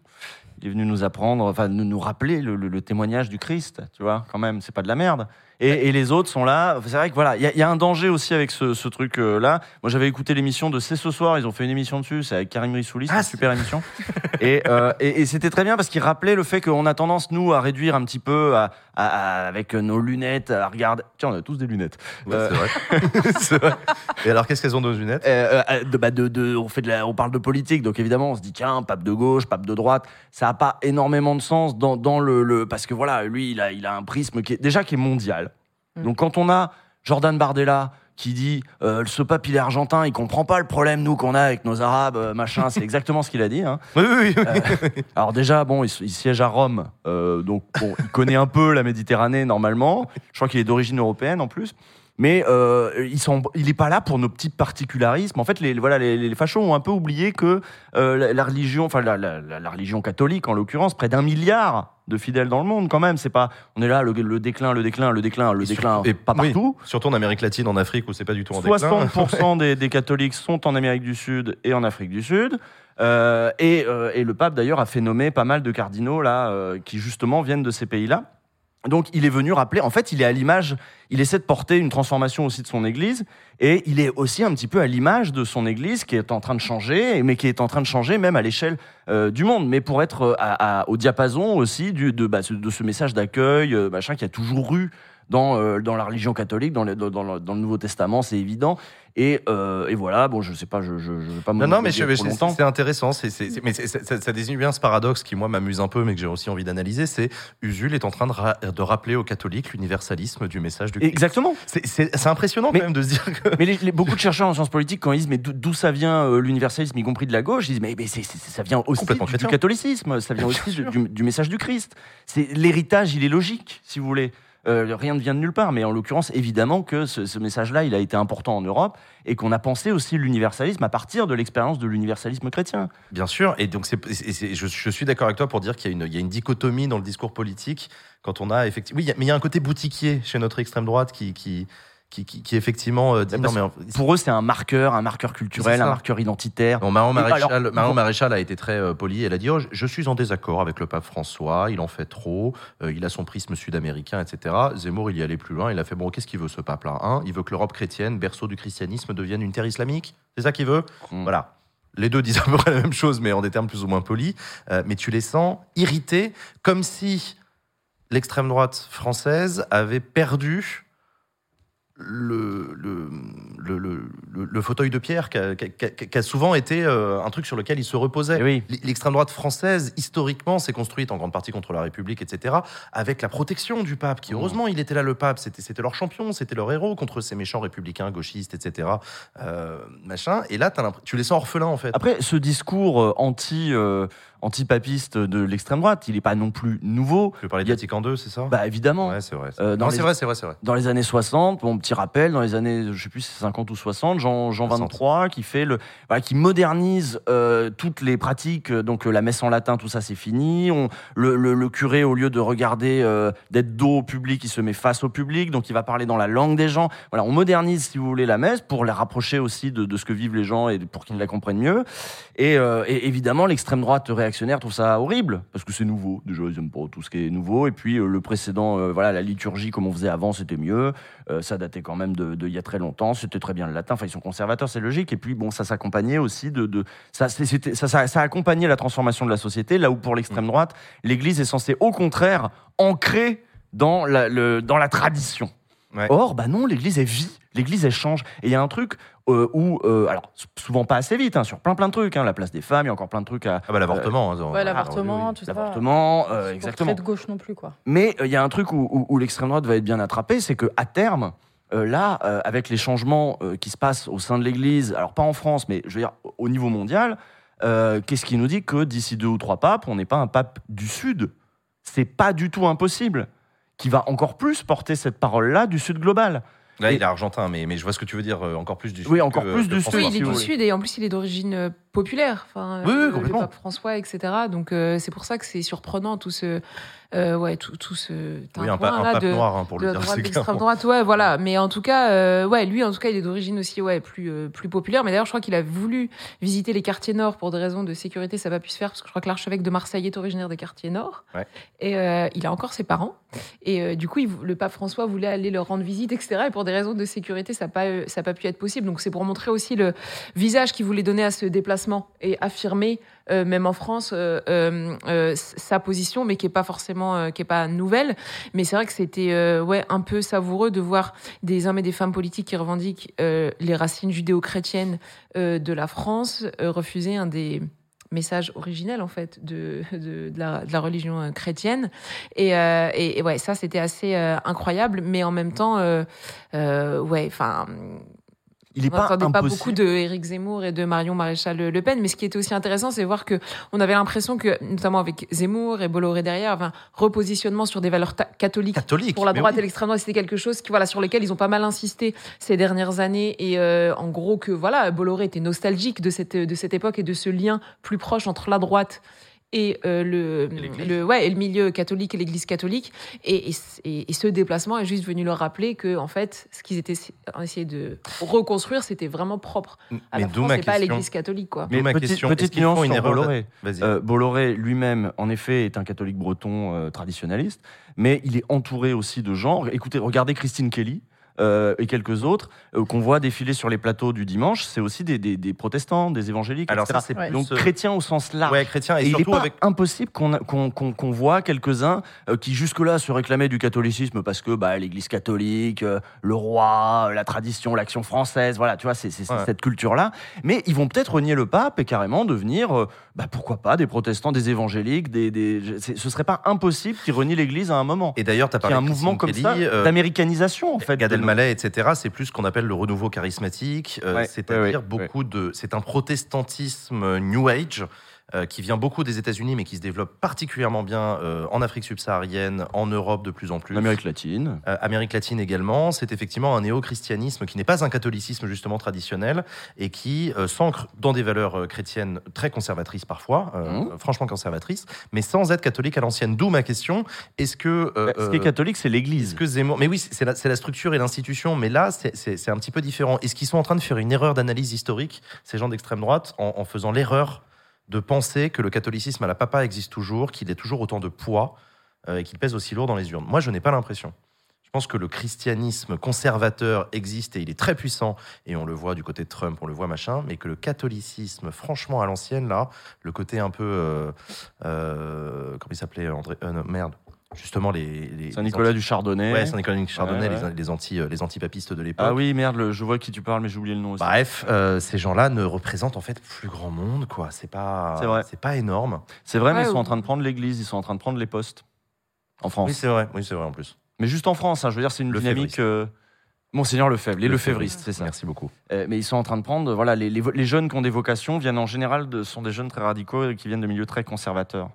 Il est venu nous apprendre, enfin, nous, nous rappeler le, le- le témoignage du Christ, tu vois, quand même, c'est pas de la merde. Et, et les autres sont là. C'est vrai que voilà, il y, a- il y a un danger aussi avec ce, ce truc-là. Moi, j'avais écouté l'émission de C'est ce soir, ils ont fait une émission dessus, c'est avec Karim Rissouli, c'est Ah, une c'est- super émission. et euh, et, et c'était très bien parce qu'il rappelait le fait qu'on a tendance, nous, à réduire un petit peu à- à- à- avec nos lunettes, à regarder. Tiens, on a tous des lunettes. Ouais, Euh, c'est vrai. Et alors, qu'est-ce qu'elles ont nos lunettes? Euh, euh, de, bah, de- de- on, fait de la- on parle de politique, donc évidemment, on se dit, tiens, pape de gauche, pape de droite, ça n'a pas énormément de sens dans, dans le, le- Parce que voilà, lui, il a, il a un prisme qui est, déjà qui est mondial. Mm. Donc quand on a Jordan Bardella qui dit, euh, ce pape, il est argentin, il comprend pas le problème, nous, qu'on a avec nos arabes, euh, machin, c'est exactement ce qu'il a dit. Hein. Oui, oui, oui. Euh, alors déjà, bon, il, il siège à Rome, euh, donc bon, il connaît un peu la Méditerranée normalement. Je crois qu'il est d'origine européenne en plus. Mais euh, ils sont, il n'est pas là pour nos petits particularismes. En fait, les, voilà, les, les fachos ont un peu oublié que euh, la, la religion, enfin la, la- la- la religion catholique en l'occurrence, près d'un milliard de fidèles dans le monde quand même. C'est pas, on est là le, le déclin, le déclin, le déclin, le Et déclin, surtout- et- pas oui. partout. Surtout en Amérique latine, en Afrique, où c'est pas du tout en déclin. 60% des, des catholiques sont en Amérique du Sud et en Afrique du Sud. Euh, et, euh, et le pape, d'ailleurs, a fait nommer pas mal de cardinaux là, euh, qui justement viennent de ces pays-là. Donc, il est venu rappeler, en fait, il est à l'image, il essaie de porter une transformation aussi de son Église, et il est aussi un petit peu à l'image de son Église qui est en train de changer, mais qui est en train de changer même à l'échelle euh, du monde, mais pour être euh, au diapason aussi de, bah, ce- de ce message d'accueil, euh, machin, qui a toujours eu dans, euh, dans la religion catholique, dans le, dans, dans le, dans le Nouveau Testament, c'est évident. Et, euh, et voilà, bon, je sais pas, je ne vais pas Non, non, mais c'est intéressant. mais ça, ça désigne bien ce paradoxe qui, moi, m'amuse un peu, mais que j'ai aussi envie d'analyser. C'est Usul est en train de, ra- de rappeler aux catholiques l'universalisme du message du Christ. Exactement. C'est- impressionnant Mais- quand même de se dire que. Mais les, les- beaucoup de chercheurs en sciences politiques, quand ils disent mais d'où ça vient euh, l'universalisme, y compris de la gauche, ils disent mais, ça vient aussi du, catholicisme, ça vient aussi du, du message du Christ. C'est l'héritage, il est logique, si vous voulez. Euh, rien ne vient de nulle part, mais en l'occurrence, évidemment que ce, message-là, il a été important en Europe et qu'on a pensé aussi l'universalisme à partir de l'expérience de l'universalisme chrétien. Bien sûr, et donc je, suis d'accord avec toi pour dire qu'il y a, une, dichotomie dans le discours politique quand on a effectivement. Oui, mais il y a un côté boutiquier chez notre extrême droite qui, qui, qui, qui effectivement euh, dit non, mais en- Pour eux, c'est un marqueur, un marqueur culturel, un marqueur identitaire. Bon, Marion Maréchal, alors, Marion bon- Maréchal a été très euh, polie. Elle a dit oh, je- Je suis en désaccord avec le pape François, il en fait trop, euh, il a son prisme sud-américain, etc. Zemmour, il y allait plus loin. Il a fait Bon, qu'est-ce qu'il veut ce pape-là hein? Il veut que l'Europe chrétienne, berceau du christianisme, devienne une terre islamique? C'est ça qu'il veut? Mm. Voilà. Les deux disent à peu près la même chose, mais en des termes plus ou moins polis. Euh, mais tu les sens irrités, comme si l'extrême droite française avait perdu le, le, le, le- le- le fauteuil de pierre qui a, souvent été euh, un truc sur lequel il se reposait. Eh oui. L'extrême droite française, historiquement, s'est construite en grande partie contre la République, etc., avec la protection du pape, qui, Mmh. heureusement, il était là, le pape, c'était leur champion, c'était leur héros contre ces méchants républicains, gauchistes, etc., euh, machin. Et là, tu les sens orphelins, en fait. Après, ce discours euh, anti, euh, anti-papiste de l'extrême droite, il n'est pas non plus nouveau. Tu veux parler il y de Vatican II, c'est ça? Bah évidemment. Ouais, c'est vrai. Euh, dans non, les- c'est vrai, c'est vrai. Dans les années 60, bon petit rappel, dans les années, je sais plus si c'est 50 ou 60, Jean, Jean 60. 23 qui fait le, voilà, qui modernise euh, toutes les pratiques. euh, Donc euh, la messe en latin, tout ça c'est fini. On, le, le- le curé, au lieu de regarder, euh, d'être dos au public, il se met face au public. Donc il va parler dans la langue des gens. Voilà, on modernise, si vous voulez, la messe pour la rapprocher aussi de, de ce que vivent les gens et pour qu'ils la comprennent mieux. Et, euh, et évidemment, l'extrême droite réactionnaire trouve ça horrible parce que c'est nouveau. Déjà, ils aiment pas tout ce qui est nouveau. Et puis le précédent, voilà, la liturgie comme on faisait avant, c'était mieux. Euh, ça datait quand même de, de il y a très longtemps. C'était très bien le latin. Enfin, ils sont conservateurs, c'est logique. Et puis bon, ça s'accompagnait aussi de, de ça, c'était- ça, ça, ça accompagnait la transformation de la société. Là où pour l'extrême droite, l'Église est censée au contraire ancrer dans la, le, dans la tradition. Ouais. Or, bah non, l'Église, elle vit, l'Église, elle change. Et il y a un truc euh, où, euh, alors souvent pas assez vite, hein, sur plein plein de trucs, hein, la place des femmes, il y a encore plein de trucs à... Ah bah l'avortement. hein, Ouais, ah, l'avortement, oui, tout ça. L'avortement, euh, exactement. De gauche non plus, quoi. Mais euh, il y a un truc où, où- où l'extrême droite va être bien attrapée, c'est que à terme, euh, là, euh, avec les changements euh, qui se passent au sein de l'Église, alors pas en France, mais je veux dire au- au niveau mondial, euh, qu'est-ce qui nous dit que d'ici deux ou trois papes, on n'est pas un pape du Sud? C'est pas du tout impossible. Qui va encore plus porter cette parole-là du Sud global. Là, Et- il est argentin, mais, mais je vois ce que tu veux dire, euh, encore plus du Oui, sud encore que- plus que du François. Oui, il est du. Sud et en plus il est d'origine euh, populaire. Enfin, Oui, oui, euh, le pape François, etc. Donc euh, c'est pour ça que c'est surprenant tout ce, euh, ouais, tout, tout ce Oui, un, pa- un là, pape de, noir, hein, pour de le dire. droite, clairement. droite, ouais, voilà. Mais en tout cas, euh, ouais, lui, en tout cas, il est d'origine aussi, ouais, plus euh, plus populaire. Mais d'ailleurs, je crois qu'il a voulu visiter les quartiers nord pour des raisons de sécurité. Ça va pu se faire parce que je crois que l'archevêque de Marseille est originaire des quartiers nord. Ouais. Et euh, il a encore ses parents. Et euh, du coup, il- le pape François voulait aller leur rendre visite, etc. Et pour des raisons de sécurité, ça n'a pas, euh, ça a pas pu être possible. Donc c'est pour montrer aussi le visage qu'il voulait donner à ce déplacement et affirmer, euh, même en France, euh, euh, sa position, mais qui est pas forcément, qui est pas nouvelle. Mais c'est vrai que c'était ouais un peu savoureux de voir des hommes et des femmes politiques qui revendiquent les racines judéo-chrétiennes de la France refuser un des messages originels en fait de, de, la, religion chrétienne et, ouais ça c'était assez incroyable mais en même temps euh, ouais enfin Il n'est on pas n'entendait impossible. pas beaucoup de Éric Zemmour et de Marion Maréchal Le Pen, mais ce qui était aussi intéressant, c'est voir que on avait l'impression que, notamment avec Zemmour et Bolloré derrière, enfin, repositionnement sur des valeurs catholiques Catholique. pour la droite oui. et l'extrême droite, c'était quelque chose qui, voilà, sur lequel ils ont pas mal insisté ces dernières années. Et euh, en gros, que voilà, Bolloré était nostalgique de cette, de cette époque et de ce lien plus proche entre la droite et euh, le, le, ouais, et le milieu catholique et l'Église catholique. Et, et, ce déplacement est juste venu leur rappeler que, en fait, ce qu'ils étaient ont essayé de reconstruire, c'était vraiment propre à Mais la d'où France ma pas à l'Église catholique, quoi. D'où ma petite, question, petite nuance une sur erreur Bolloré. Euh, Bolloré lui-même, en effet, est un catholique breton euh, traditionnaliste, mais il est entouré aussi de gens. Écoutez, regardez Christine Kelly. Euh, et quelques autres euh, qu'on voit défiler sur les plateaux du dimanche, c'est aussi des, des- des protestants, des évangéliques, Alors etc. ça, c'est Ouais. Donc euh, chrétiens au sens large. ouais, chrétien et, Et il surtout pas avec impossible qu'on qu'on- qu'on voit quelques-uns qui jusque-là se réclamaient du catholicisme parce que bah, l'Église catholique, le roi, la tradition, l'action française, voilà, tu vois, c'est Ouais. cette culture-là. Mais ils vont peut-être renier le pape et carrément devenir, bah, pourquoi pas, des protestants, des évangéliques, des, des, ce serait pas impossible qu'ils renient l'Église à un moment. Et d'ailleurs, tu as parlé un mouvement Christine comme Kelly, ça euh, d'américanisation en fait. Gad Elmaleh, etc., c'est plus ce qu'on appelle le renouveau charismatique, euh, Ouais, c'est-à-dire ouais, ouais, beaucoup de. C'est un protestantisme New Age euh, qui vient beaucoup des États-Unis, mais qui se développe particulièrement bien euh, en Afrique subsaharienne, en Europe de plus en plus. Amérique latine. Euh, Amérique latine également, c'est effectivement un néo-christianisme qui n'est pas un catholicisme justement traditionnel et qui euh, s'ancre dans des valeurs chrétiennes très conservatrices parfois, Mhm. franchement conservatrices, mais sans être catholique à l'ancienne. D'où ma question est-ce que Bah, ce qui est catholique, c'est l'Église. que Zemmour. Mais oui, c'est la, structure et l'institution, mais là, c'est- un petit peu différent. Est-ce qu'ils sont en train de faire une erreur d'analyse historique, ces gens d'extrême droite, en, en faisant l'erreur de penser que le catholicisme à la papa existe toujours, qu'il ait toujours autant de poids euh, et qu'il pèse aussi lourd dans les urnes Moi, je n'ai pas l'impression. Je pense que le christianisme conservateur existe et il est très puissant, et on le voit du côté de Trump, on le voit machin, mais que le catholicisme, franchement, à l'ancienne, là, le côté un peu. euh, euh, comment il s'appelait André Merde. Justement, les. les Saint-Nicolas les du Chardonnay. Ouais, Saint-Nicolas du Chardonnay, Ouais, ouais. les, les, anti, euh, les antipapistes de l'époque. Ah oui, merde, le- je vois qui tu parles, mais j'ai oublié le nom aussi. Bref, euh, ces gens-là ne représentent en fait plus grand monde, quoi. C'est pas, C'est vrai. c'est pas énorme. C'est vrai, mais ils sont ou- en train de prendre l'Église, ils sont en train de prendre les postes. En France. Oui, c'est vrai. Oui, c'est vrai en plus. Mais juste en France, hein, je veux dire, c'est une Le dynamique. euh, Monseigneur Lefebvre, les Lefebvristes, c'est ça. Merci beaucoup. Euh, mais ils sont en train de prendre, voilà, les, les- les jeunes qui ont des vocations viennent en général de, sont des jeunes très radicaux et qui viennent de milieux très conservateurs.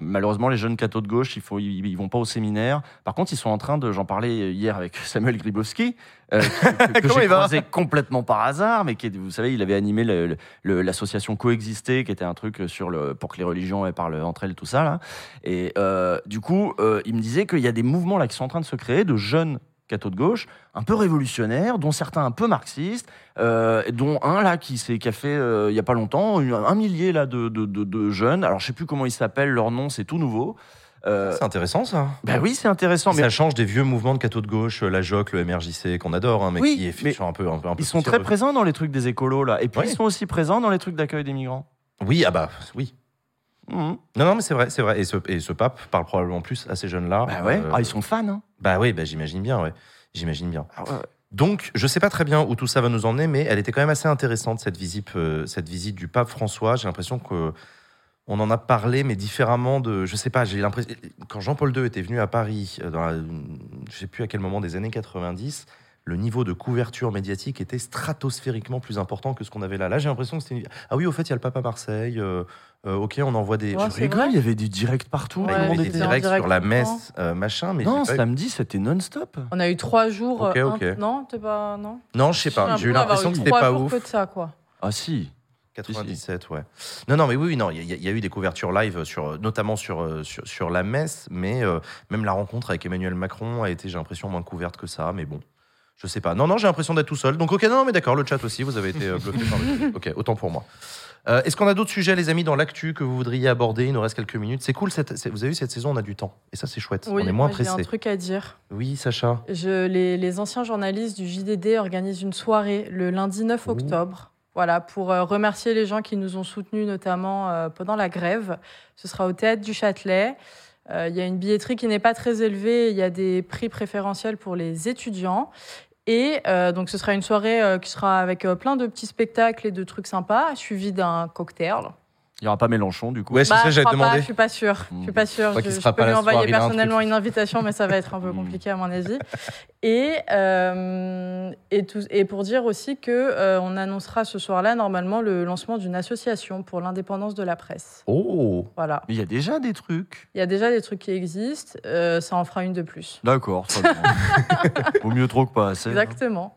Malheureusement, les jeunes cathos de gauche, il faut, ils, ils vont pas au séminaire. Par contre, ils sont en train de, j'en parlais hier avec Samuel Gribowski, euh, que, que- j'ai croisé complètement par hasard, mais qui, vous savez, il avait animé l'association Coexister, qui était un truc sur le, pour que les religions parlent entre elles, tout ça là. Et euh, du coup, euh, il me disait qu'il y a des mouvements là qui sont en train de se créer de jeunes cathos de gauche, un peu révolutionnaires, dont certains un peu marxistes, euh, dont un là qui, s'est- qui a fait euh, il y a pas longtemps un millier là de, de- de- de jeunes. Alors je sais plus comment ils s'appellent, leur nom c'est tout nouveau. Euh, C'est intéressant ça. ben oui, c'est intéressant, mais Ça change des vieux mouvements de cathos de gauche, la JOC, le MRJC qu'on adore, hein, mais Oui, qui est mais un peu, un peu, un peu ils sont très présents dans les trucs des écolos là, et puis Ouais. ils sont aussi présents dans les trucs d'accueil des migrants. Oui, ah bah oui. Mhm. Non, non, mais c'est vrai, c'est vrai. Et ce, et ce pape parle probablement plus à ces jeunes-là. Bah ouais, Euh, ah, ils sont fans. Hein. Bah oui, bah j'imagine bien, ouais. J'imagine bien. Ah ouais. Donc, je sais pas très bien où tout ça va nous emmener, mais elle était quand même assez intéressante cette visite, euh, cette visite du pape François. J'ai l'impression que on en a parlé, mais différemment de, je sais pas. J'ai l'impression quand Jean-Paul II était venu à Paris, euh, dans la, je sais plus à quel moment des années 90, le niveau de couverture médiatique était stratosphériquement plus important que ce qu'on avait là. Là, j'ai l'impression que c'était une... ah oui, au fait, il y a le pape à Marseille. euh, euh, ok, on envoie des. Ouais, je rigole, il y avait du direct partout. Ouais, il y avait des directs direct sur la messe, euh, machin, mais non, eu- samedi, c'était non-stop. On a eu trois jours. Ok, euh, ok. un- Non, t'es pas. Non? Non, je sais pas. J'ai eu l'impression que c'était pas ouf. que de ça, quoi. Ah si. 97, ouais. Non, non, mais oui, oui, non, il y, a- il y a eu des couvertures live, sur, notamment sur, sur, sur la messe, mais euh, même la rencontre avec Emmanuel Macron a été, j'ai l'impression, moins couverte que ça, mais bon. Je sais pas. Non, non, j'ai l'impression d'être tout seul. Donc, ok, non, non, mais d'accord, le chat aussi, vous avez été bluffé par le. Ok, autant pour moi. Euh, Est-ce qu'on a d'autres sujets, les amis, dans l'actu que vous voudriez aborder? Il nous reste quelques minutes. C'est cool, cette, vous avez vu, cette saison, on a du temps. Et ça, c'est chouette. Oui, on est moins moi, j'ai un pressé. truc à dire. Oui, Sacha. Je, les, les anciens journalistes du JDD organisent une soirée le lundi 9 Ouh. octobre. Voilà, pour euh, remercier les gens qui nous ont soutenus, notamment euh, pendant la grève. Ce sera au théâtre du Châtelet. Euh, Il y a une billetterie qui n'est pas très élevée. Il y a des prix préférentiels pour les étudiants. Et euh, donc, ce sera une soirée euh, qui sera avec euh, plein de petits spectacles et de trucs sympas, suivi d'un cocktail. Il n'y aura pas Mélenchon, du coup. Ouais, c'est ça, je j'avais crois pas, demandé. je suis pas sûre. Je suis pas sûre. Je, peux lui envoyer personnellement une invitation, mais ça va être un peu Hmm. compliqué à mon avis. Et, euh, et, tout- et pour dire aussi que euh, on annoncera ce soir-là normalement le lancement d'une association pour l'indépendance de la presse. Oh Voilà. Mais il y a déjà des trucs. Il y a déjà des trucs qui existent. euh, ça en fera une de plus. D'accord, très bien. Vaut mieux trop que pas assez. Exactement.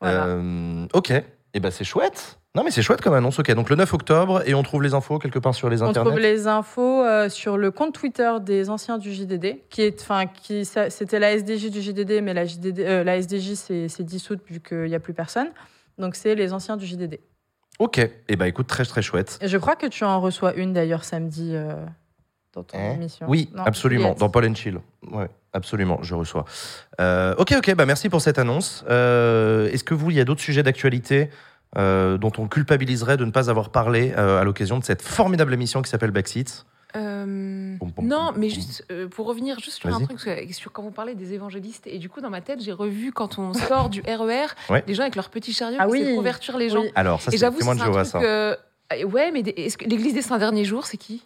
Voilà. Euh, ok. Et ben, c'est chouette. Non, mais c'est chouette comme annonce. Ok, donc le 9 octobre, et on trouve les infos quelque part sur les On internets. trouve les infos euh, sur le compte Twitter des anciens du JDD, qui est, enfin, qui, c'était la SDJ du JDD, mais la, JDD, euh, la SDJ s'est s'est dissoute vu qu'il n'y a plus personne. Donc c'est les anciens du JDD. Ok. Et ben, écoute, très très chouette. Et je crois que tu en reçois une d'ailleurs samedi euh, dans ton Hein? émission. Oui, Non, absolument. Dans Paul and Chill. Ouais, absolument, je reçois. Euh, ok, ok, bah merci pour cette annonce. Euh, Est-ce que vous, il y a d'autres sujets d'actualité euh, dont on culpabiliserait de ne pas avoir parlé euh, à l'occasion de cette formidable émission qui s'appelle Backseat? Euh, Pom, pom, non, mais pom. juste euh, pour revenir juste sur un truc sur- sur quand vous parlez des évangélistes et du coup dans ma tête j'ai revu quand on sort du RER Ouais. les gens avec leurs petits chariots Ah qui oui. convertir les gens. Oui. Alors, ça, c'est un truc. ça. euh, euh, ouais, mais des- que l'Église des Saints derniers jours c'est qui?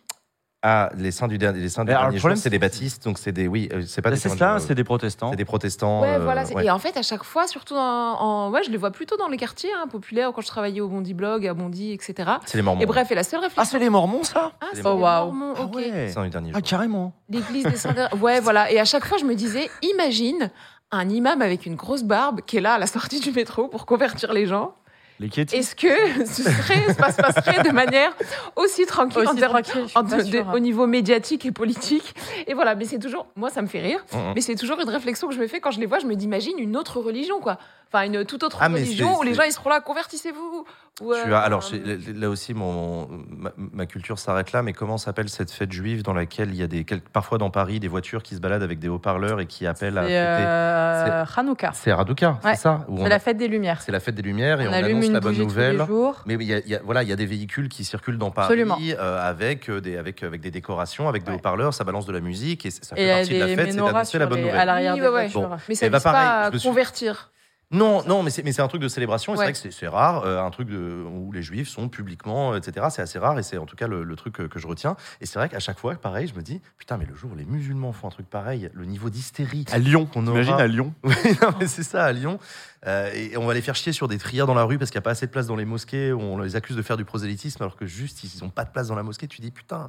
Ah, les saints du, dernier- les saints du dernier jour, problème, c'est des baptistes, donc c'est des. Oui, euh, c'est pas Bah, des c'est de ça, des protestants. C'est des protestants. Ouais, euh, voilà. c'est- ouais. Et en fait, à chaque fois, surtout en, en- ouais, je les vois plutôt dans les quartiers hein, populaires quand je travaillais au Bondi Blog, à Bondy, etc. C'est les mormons. Et bref, et la seule Ah, réflexion. c'est les Mormons, ça Ah, c'est Oh, les. Mormons, ok. Les ouais. saints du dernier Ah, jour. carrément. L'église des Saints. der- Ouais, voilà. Et à chaque fois, je me disais, imagine un imam avec une grosse barbe qui est là à la sortie du métro pour convertir les gens. Les Kétis. Est-ce que ce serait, ça se passerait de manière aussi tranquille, Aussi en en de- au niveau médiatique et politique Et voilà, mais c'est toujours, moi ça me fait rire, Mhm. mais c'est toujours une réflexion que je me fais quand je les vois. Je me dis, imagine une autre religion, quoi. Enfin, une toute autre Ah, religion c'est- où les c'est- gens ils seront là, convertissez-vous. Ou, euh, as, alors, euh, là aussi, mon, ma, ma culture s'arrête là, mais comment s'appelle cette fête juive dans laquelle il y a des, parfois dans Paris des voitures qui se baladent avec des haut-parleurs et qui appellent à C'est euh, Hanouka. C'est Hadouka, Ouais, c'est ça C'est la fête des Lumières. C'est la fête des Lumières et on, On allume annonce une la bonne bougie tous les nouvelle. jours. Mais il y a, il y a- voilà, il y a des véhicules qui circulent dans Paris euh, avec, euh, des, avec, avec des décorations, avec des Ouais. haut-parleurs, ça balance de la musique et ça Et fait a partie de la fête, c'est d'annoncer la bonne les- nouvelle. à l'arrière Oui, ouais. Bon. mais ça Eh ben, vise pareil, pas à suis- convertir. Non, non, mais c'est, mais c'est un truc de célébration. Et c'est vrai que c'est, rare, euh, un truc de, où les juifs sont publiquement, etc. C'est assez rare et c'est en tout cas le, le truc que, que je retiens. Et c'est vrai qu'à chaque fois, pareil, je me dis, putain, mais le jour où les musulmans font un truc pareil, le niveau d'hystérie. À Lyon. qu'on T'imagines aura- à Lyon Oui, non, mais c'est ça, à Lyon. Euh, et on va les faire chier sur des trières dans la rue parce qu'il n'y a pas assez de place dans les mosquées. Où on les accuse de faire du prosélytisme alors que juste ils n'ont pas de place dans la mosquée. Tu dis putain.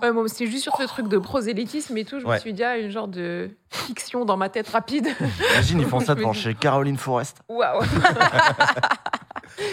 Ouais, moi, c'est juste sur ce truc de prosélytisme et tout. Je Ouais. me suis dit, ah, une genre de fiction dans ma tête rapide. Imagine, ils font ça devant chez Caroline Forest. Waouh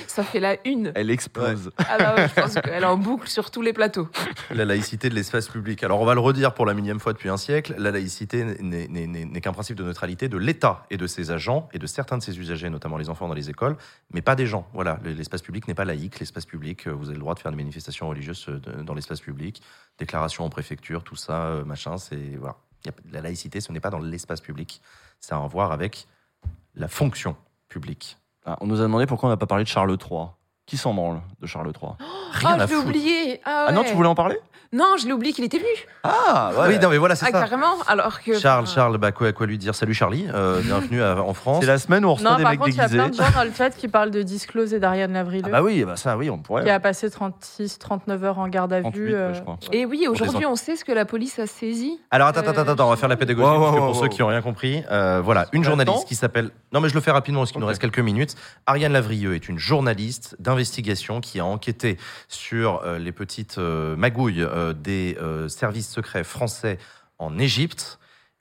Ça fait la une. Elle explose. Ah bah ouais, je pense qu'elle est en boucle sur tous les plateaux. La laïcité de l'espace public. Alors on va le redire pour la millième fois depuis un siècle. La laïcité n'est- qu'un principe de neutralité de l'État et de ses agents et de certains de ses usagers, notamment les enfants dans les écoles, mais pas des gens. Voilà, l'espace public n'est pas laïque. L'espace public, euh, vous avez le droit de faire des manifestations religieuses euh, dans l'espace public, déclaration en préfecture, tout ça, euh, machin. C'est voilà. La laïcité, ce n'est pas dans l'espace public. Ça a à voir avec la fonction publique. Ah, on nous a demandé pourquoi on n'a pas parlé de Charles III. Qui s'en branle de Charles III Rien oh, à je l'ai foutre. oublié. Ah, Ah non, tu voulais en parler? Non, je l'ai oublié qu'il était venu. Ah, ouais. Oui, non, mais voilà, c'est Ah, ça. carrément. Alors que. Charles, Charles, bah, quoi, quoi lui dire? Salut Charlie, euh, bienvenue à- en France. C'est la semaine où on reçoit Non, des par mecs contre, il y a déguisés. plein de gens dans le chat qui parlent de Disclose et d'Ariane Lavrileux, Ah bah oui, bah ça, oui, on pourrait. qui a passé 36, 39 heures en garde à 38, vue. ouais, euh, je crois. Et oui, aujourd'hui, on sait ce que la police a saisi. Alors attends, attends, Euh, attends, on va faire la pédagogie Wow, parce que wow, pour wow, ceux wow. qui n'ont rien compris, euh, voilà, une On a le journaliste temps qui s'appelle. Non, mais je le fais rapidement parce qu'il nous Ok. reste quelques minutes. Ariane Lavrieux est une journaliste d'investigation qui a enquêté sur euh, les petites euh, magouilles euh, des euh, services secrets français en Égypte.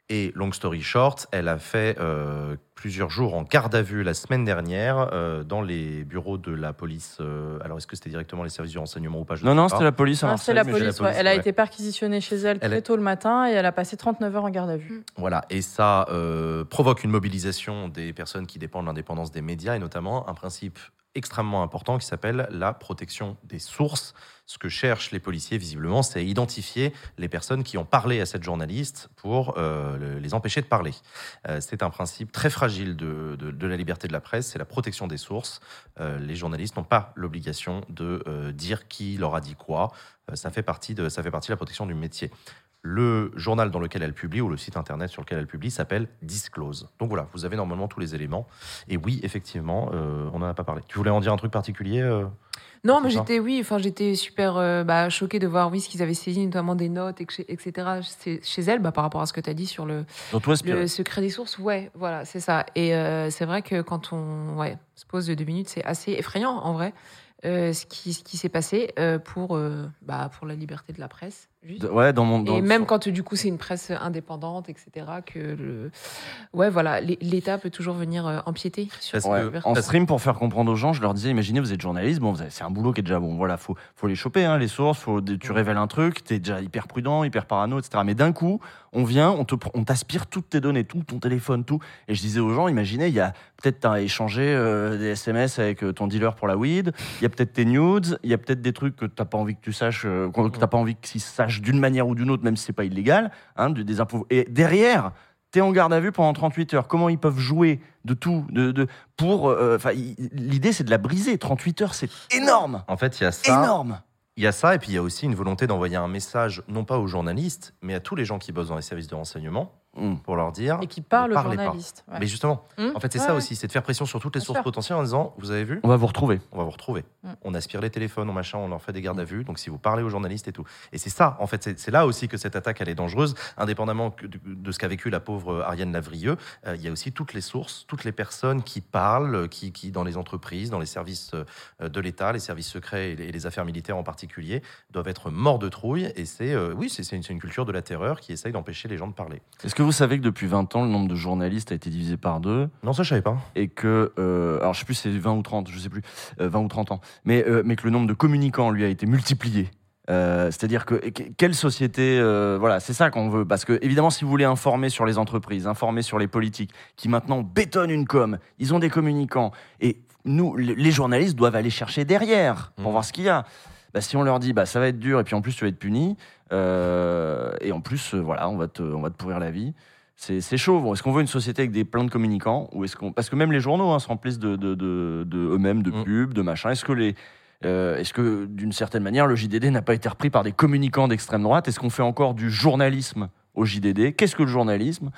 Et long story short, elle a fait euh, plusieurs jours en garde à vue la semaine dernière euh, dans les bureaux de la police. euh, alors, est-ce que c'était directement les services du renseignement ou pas je Non, non, c'était la police à non, c'est Marseille. la police. ouais. Elle a ouais. été perquisitionnée chez elle, Elle très est- tôt le matin et elle a passé 39 heures en garde à vue. Voilà, et ça euh, provoque une mobilisation des personnes qui dépendent de l'indépendance des médias, et notamment un principe extrêmement important qui s'appelle la protection des sources. Ce que cherchent les policiers, visiblement, c'est identifier les personnes qui ont parlé à cette journaliste pour euh, le- les empêcher de parler. Euh, c'est un principe très fragile de, de- la liberté de la presse, c'est la protection des sources. Euh, les journalistes n'ont pas l'obligation de dire qui leur a dit quoi. Ça, fait partie de, ça fait partie de la protection du métier. Le journal dans lequel elle publie ou le site internet sur lequel elle publie s'appelle Disclose. Donc voilà, vous avez normalement tous les éléments. Et oui, effectivement, euh, on n'en a pas parlé. Tu voulais en dire un truc particulier euh Non, mais j'étais, oui, enfin, j'étais super euh, bah, choquée de voir, oui, ce qu'ils avaient saisi, notamment des notes, etc., chez, elle, bah, par rapport à ce que tu as dit sur le, secret des sources. Ouais, voilà, c'est ça. Et euh, c'est vrai que quand on ouais, se pose de deux minutes, c'est assez effrayant, en vrai, euh, ce qui, ce qui s'est passé euh, pour, euh, bah, pour la liberté de la presse. Juste. Ouais, dans mon. dans- Et même quand du coup c'est une presse indépendante, etc., que le... ouais voilà, l'É- l'État peut toujours venir euh, empiéter sur Parce liberté. En stream, pour faire comprendre aux gens, je leur disais, imaginez, vous êtes journaliste, bon, c'est un boulot qui est déjà bon. Voilà, faut, faut les choper, hein, les sources, faut, tu révèles un truc, t'es déjà hyper prudent, hyper parano, etc. Mais d'un coup, on vient, on te, pr- on t'aspire toutes tes données, tout, ton téléphone, tout. Et je disais aux gens, imaginez, il y a peut-être t'as échangé euh, des SMS avec euh, ton dealer pour la weed, il y a peut-être tes nudes, il y a peut-être des trucs que t'as pas envie que tu saches, euh, que t'as pas envie qu'ils sachent d'une manière ou d'une autre, même si c'est pas illégal, hein, des impôts. Et derrière, T'es en garde à vue pendant 38 heures. Comment ils peuvent jouer de tout de, de, pour euh, il- L'idée, c'est de la briser. 38 heures, c'est énorme. En fait, il y a ça. Énorme. Il y a ça, et puis il y a aussi une volonté d'envoyer un message, non pas aux journalistes, mais à tous les gens qui bossent dans les services de renseignement, Mm. pour leur dire. Et qui parle ne aux parlez pas. journalistes. ouais. Mais justement, Hum, en fait, c'est ouais, ça ouais. aussi, c'est de faire pression sur toutes les Bien sources sûr. potentielles en disant Vous avez vu On va vous retrouver. on va vous retrouver. Mm. On aspire les téléphones, on machin, on leur fait des gardes à vue. Donc si vous parlez aux journalistes et tout. Et c'est ça, en fait, c'est- là aussi que cette attaque elle est dangereuse, indépendamment de, de ce qu'a vécu la pauvre Ariane Lavrieux. euh, il y a aussi toutes les sources, toutes les personnes qui parlent, qui, qui dans les entreprises, dans les services euh, de l'État, les services secrets et les, et les affaires militaires en particulier, doivent être morts de trouille. Et c'est euh, oui, c'est c'est une, c'est une culture de la terreur qui essaye d'empêcher les gens de parler. Est-ce que vous savez que depuis 20 ans, le nombre de journalistes a été divisé par deux Non, ça je savais pas. et que, euh, alors je sais plus, c'est 20 ou 30, je sais plus, euh, 20 ou 30 ans, mais, euh, mais que le nombre de communicants, lui, a été multiplié. Euh, C'est-à-dire que que- quelle société, euh, voilà, c'est ça qu'on veut. Parce que évidemment, si vous voulez informer sur les entreprises, informer sur les politiques, qui maintenant bétonnent une com, ils ont des communicants, et nous, les journalistes doivent aller chercher derrière pour Mhm. voir ce qu'il y a. Bah, si on leur dit, bah, ça va être dur, et puis en plus tu vas être puni, euh, et en plus, euh, voilà, on va te, on va te pourrir la vie. C'est c'est chaud. Bon, Est-ce qu'on veut une société avec des plein de communicants ou est-ce qu'on parce que même les journaux hein, se remplissent de, de, de, de eux-mêmes, de Mm. pubs, de machin. Est-ce que les euh, est-ce que d'une certaine manière le JDD n'a pas été repris par des communicants d'extrême droite? Est-ce qu'on fait encore du journalisme au JDD Qu'est-ce que le journalisme?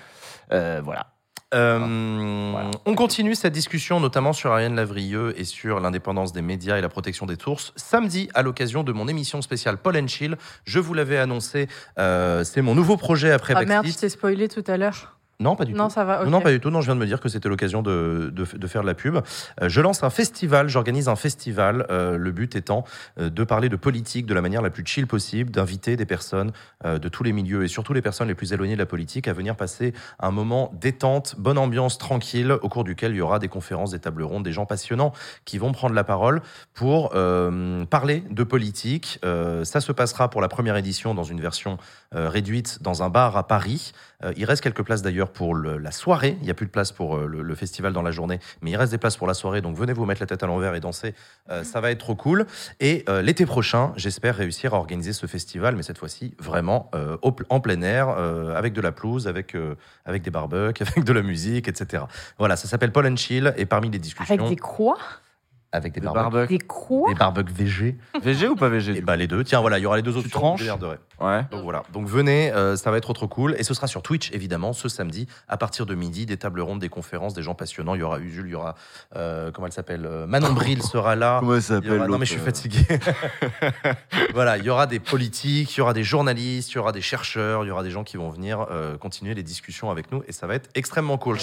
Euh, Voilà. Euh, Voilà. On continue cette discussion, notamment sur Ariane Lavrieux et sur l'indépendance des médias et la protection des sources. Samedi, à l'occasion de mon émission spéciale Paul and Chill, je vous l'avais annoncé, euh, c'est mon nouveau projet après Ah merde, je t'ai spoilé tout à l'heure. Non, pas du Non, tout. ça va. Non, pas du tout. Non, je viens de me dire que c'était l'occasion de, de, de faire de la pub. Euh, je lance un festival, j'organise un festival. euh, le but étant euh, de parler de politique de la manière la plus chill possible, d'inviter des personnes de tous les milieux et surtout les personnes les plus éloignées de la politique à venir passer un moment détente, bonne ambiance, tranquille, au cours duquel il y aura des conférences, des tables rondes, des gens passionnants qui vont prendre la parole pour parler de politique. Ça se passera pour la première édition dans une version réduite dans un bar à Paris. Il reste quelques places d'ailleurs pour le- la soirée. Il n'y a plus de place pour euh, le, le festival dans la journée, mais il reste des places pour la soirée. Donc venez vous mettre la tête à l'envers et danser. Euh, ça va être trop cool. Et euh, l'été prochain, j'espère réussir à organiser ce festival, mais cette fois-ci vraiment euh, au en plein air, avec de la pelouse, avec, avec des barbecues, avec de la musique, etc. Voilà, ça s'appelle Paul and Chill. Et parmi les discussions. Avec des croix? Avec des barbecues. barbecue. Des quoi Des barbecues VG. VG ou pas VG Et bah les deux. Tiens, voilà, il y aura les deux options. tranches vous démerderez. coup Ouais. Donc voilà. Donc venez, euh, ça va être trop cool. Et ce sera sur Twitch, évidemment, ce samedi, à partir de midi. Des tables rondes, des conférences, des gens passionnants. Il y aura Usul, il y aura. euh, comment elle s'appelle euh, Manon Bril sera là. Comment Il y aura- Non, mais je suis fatigué. voilà, il y aura des politiques, il y aura des journalistes, il y aura des chercheurs, il y aura des gens qui vont venir euh, continuer les discussions avec nous et ça va être extrêmement cool.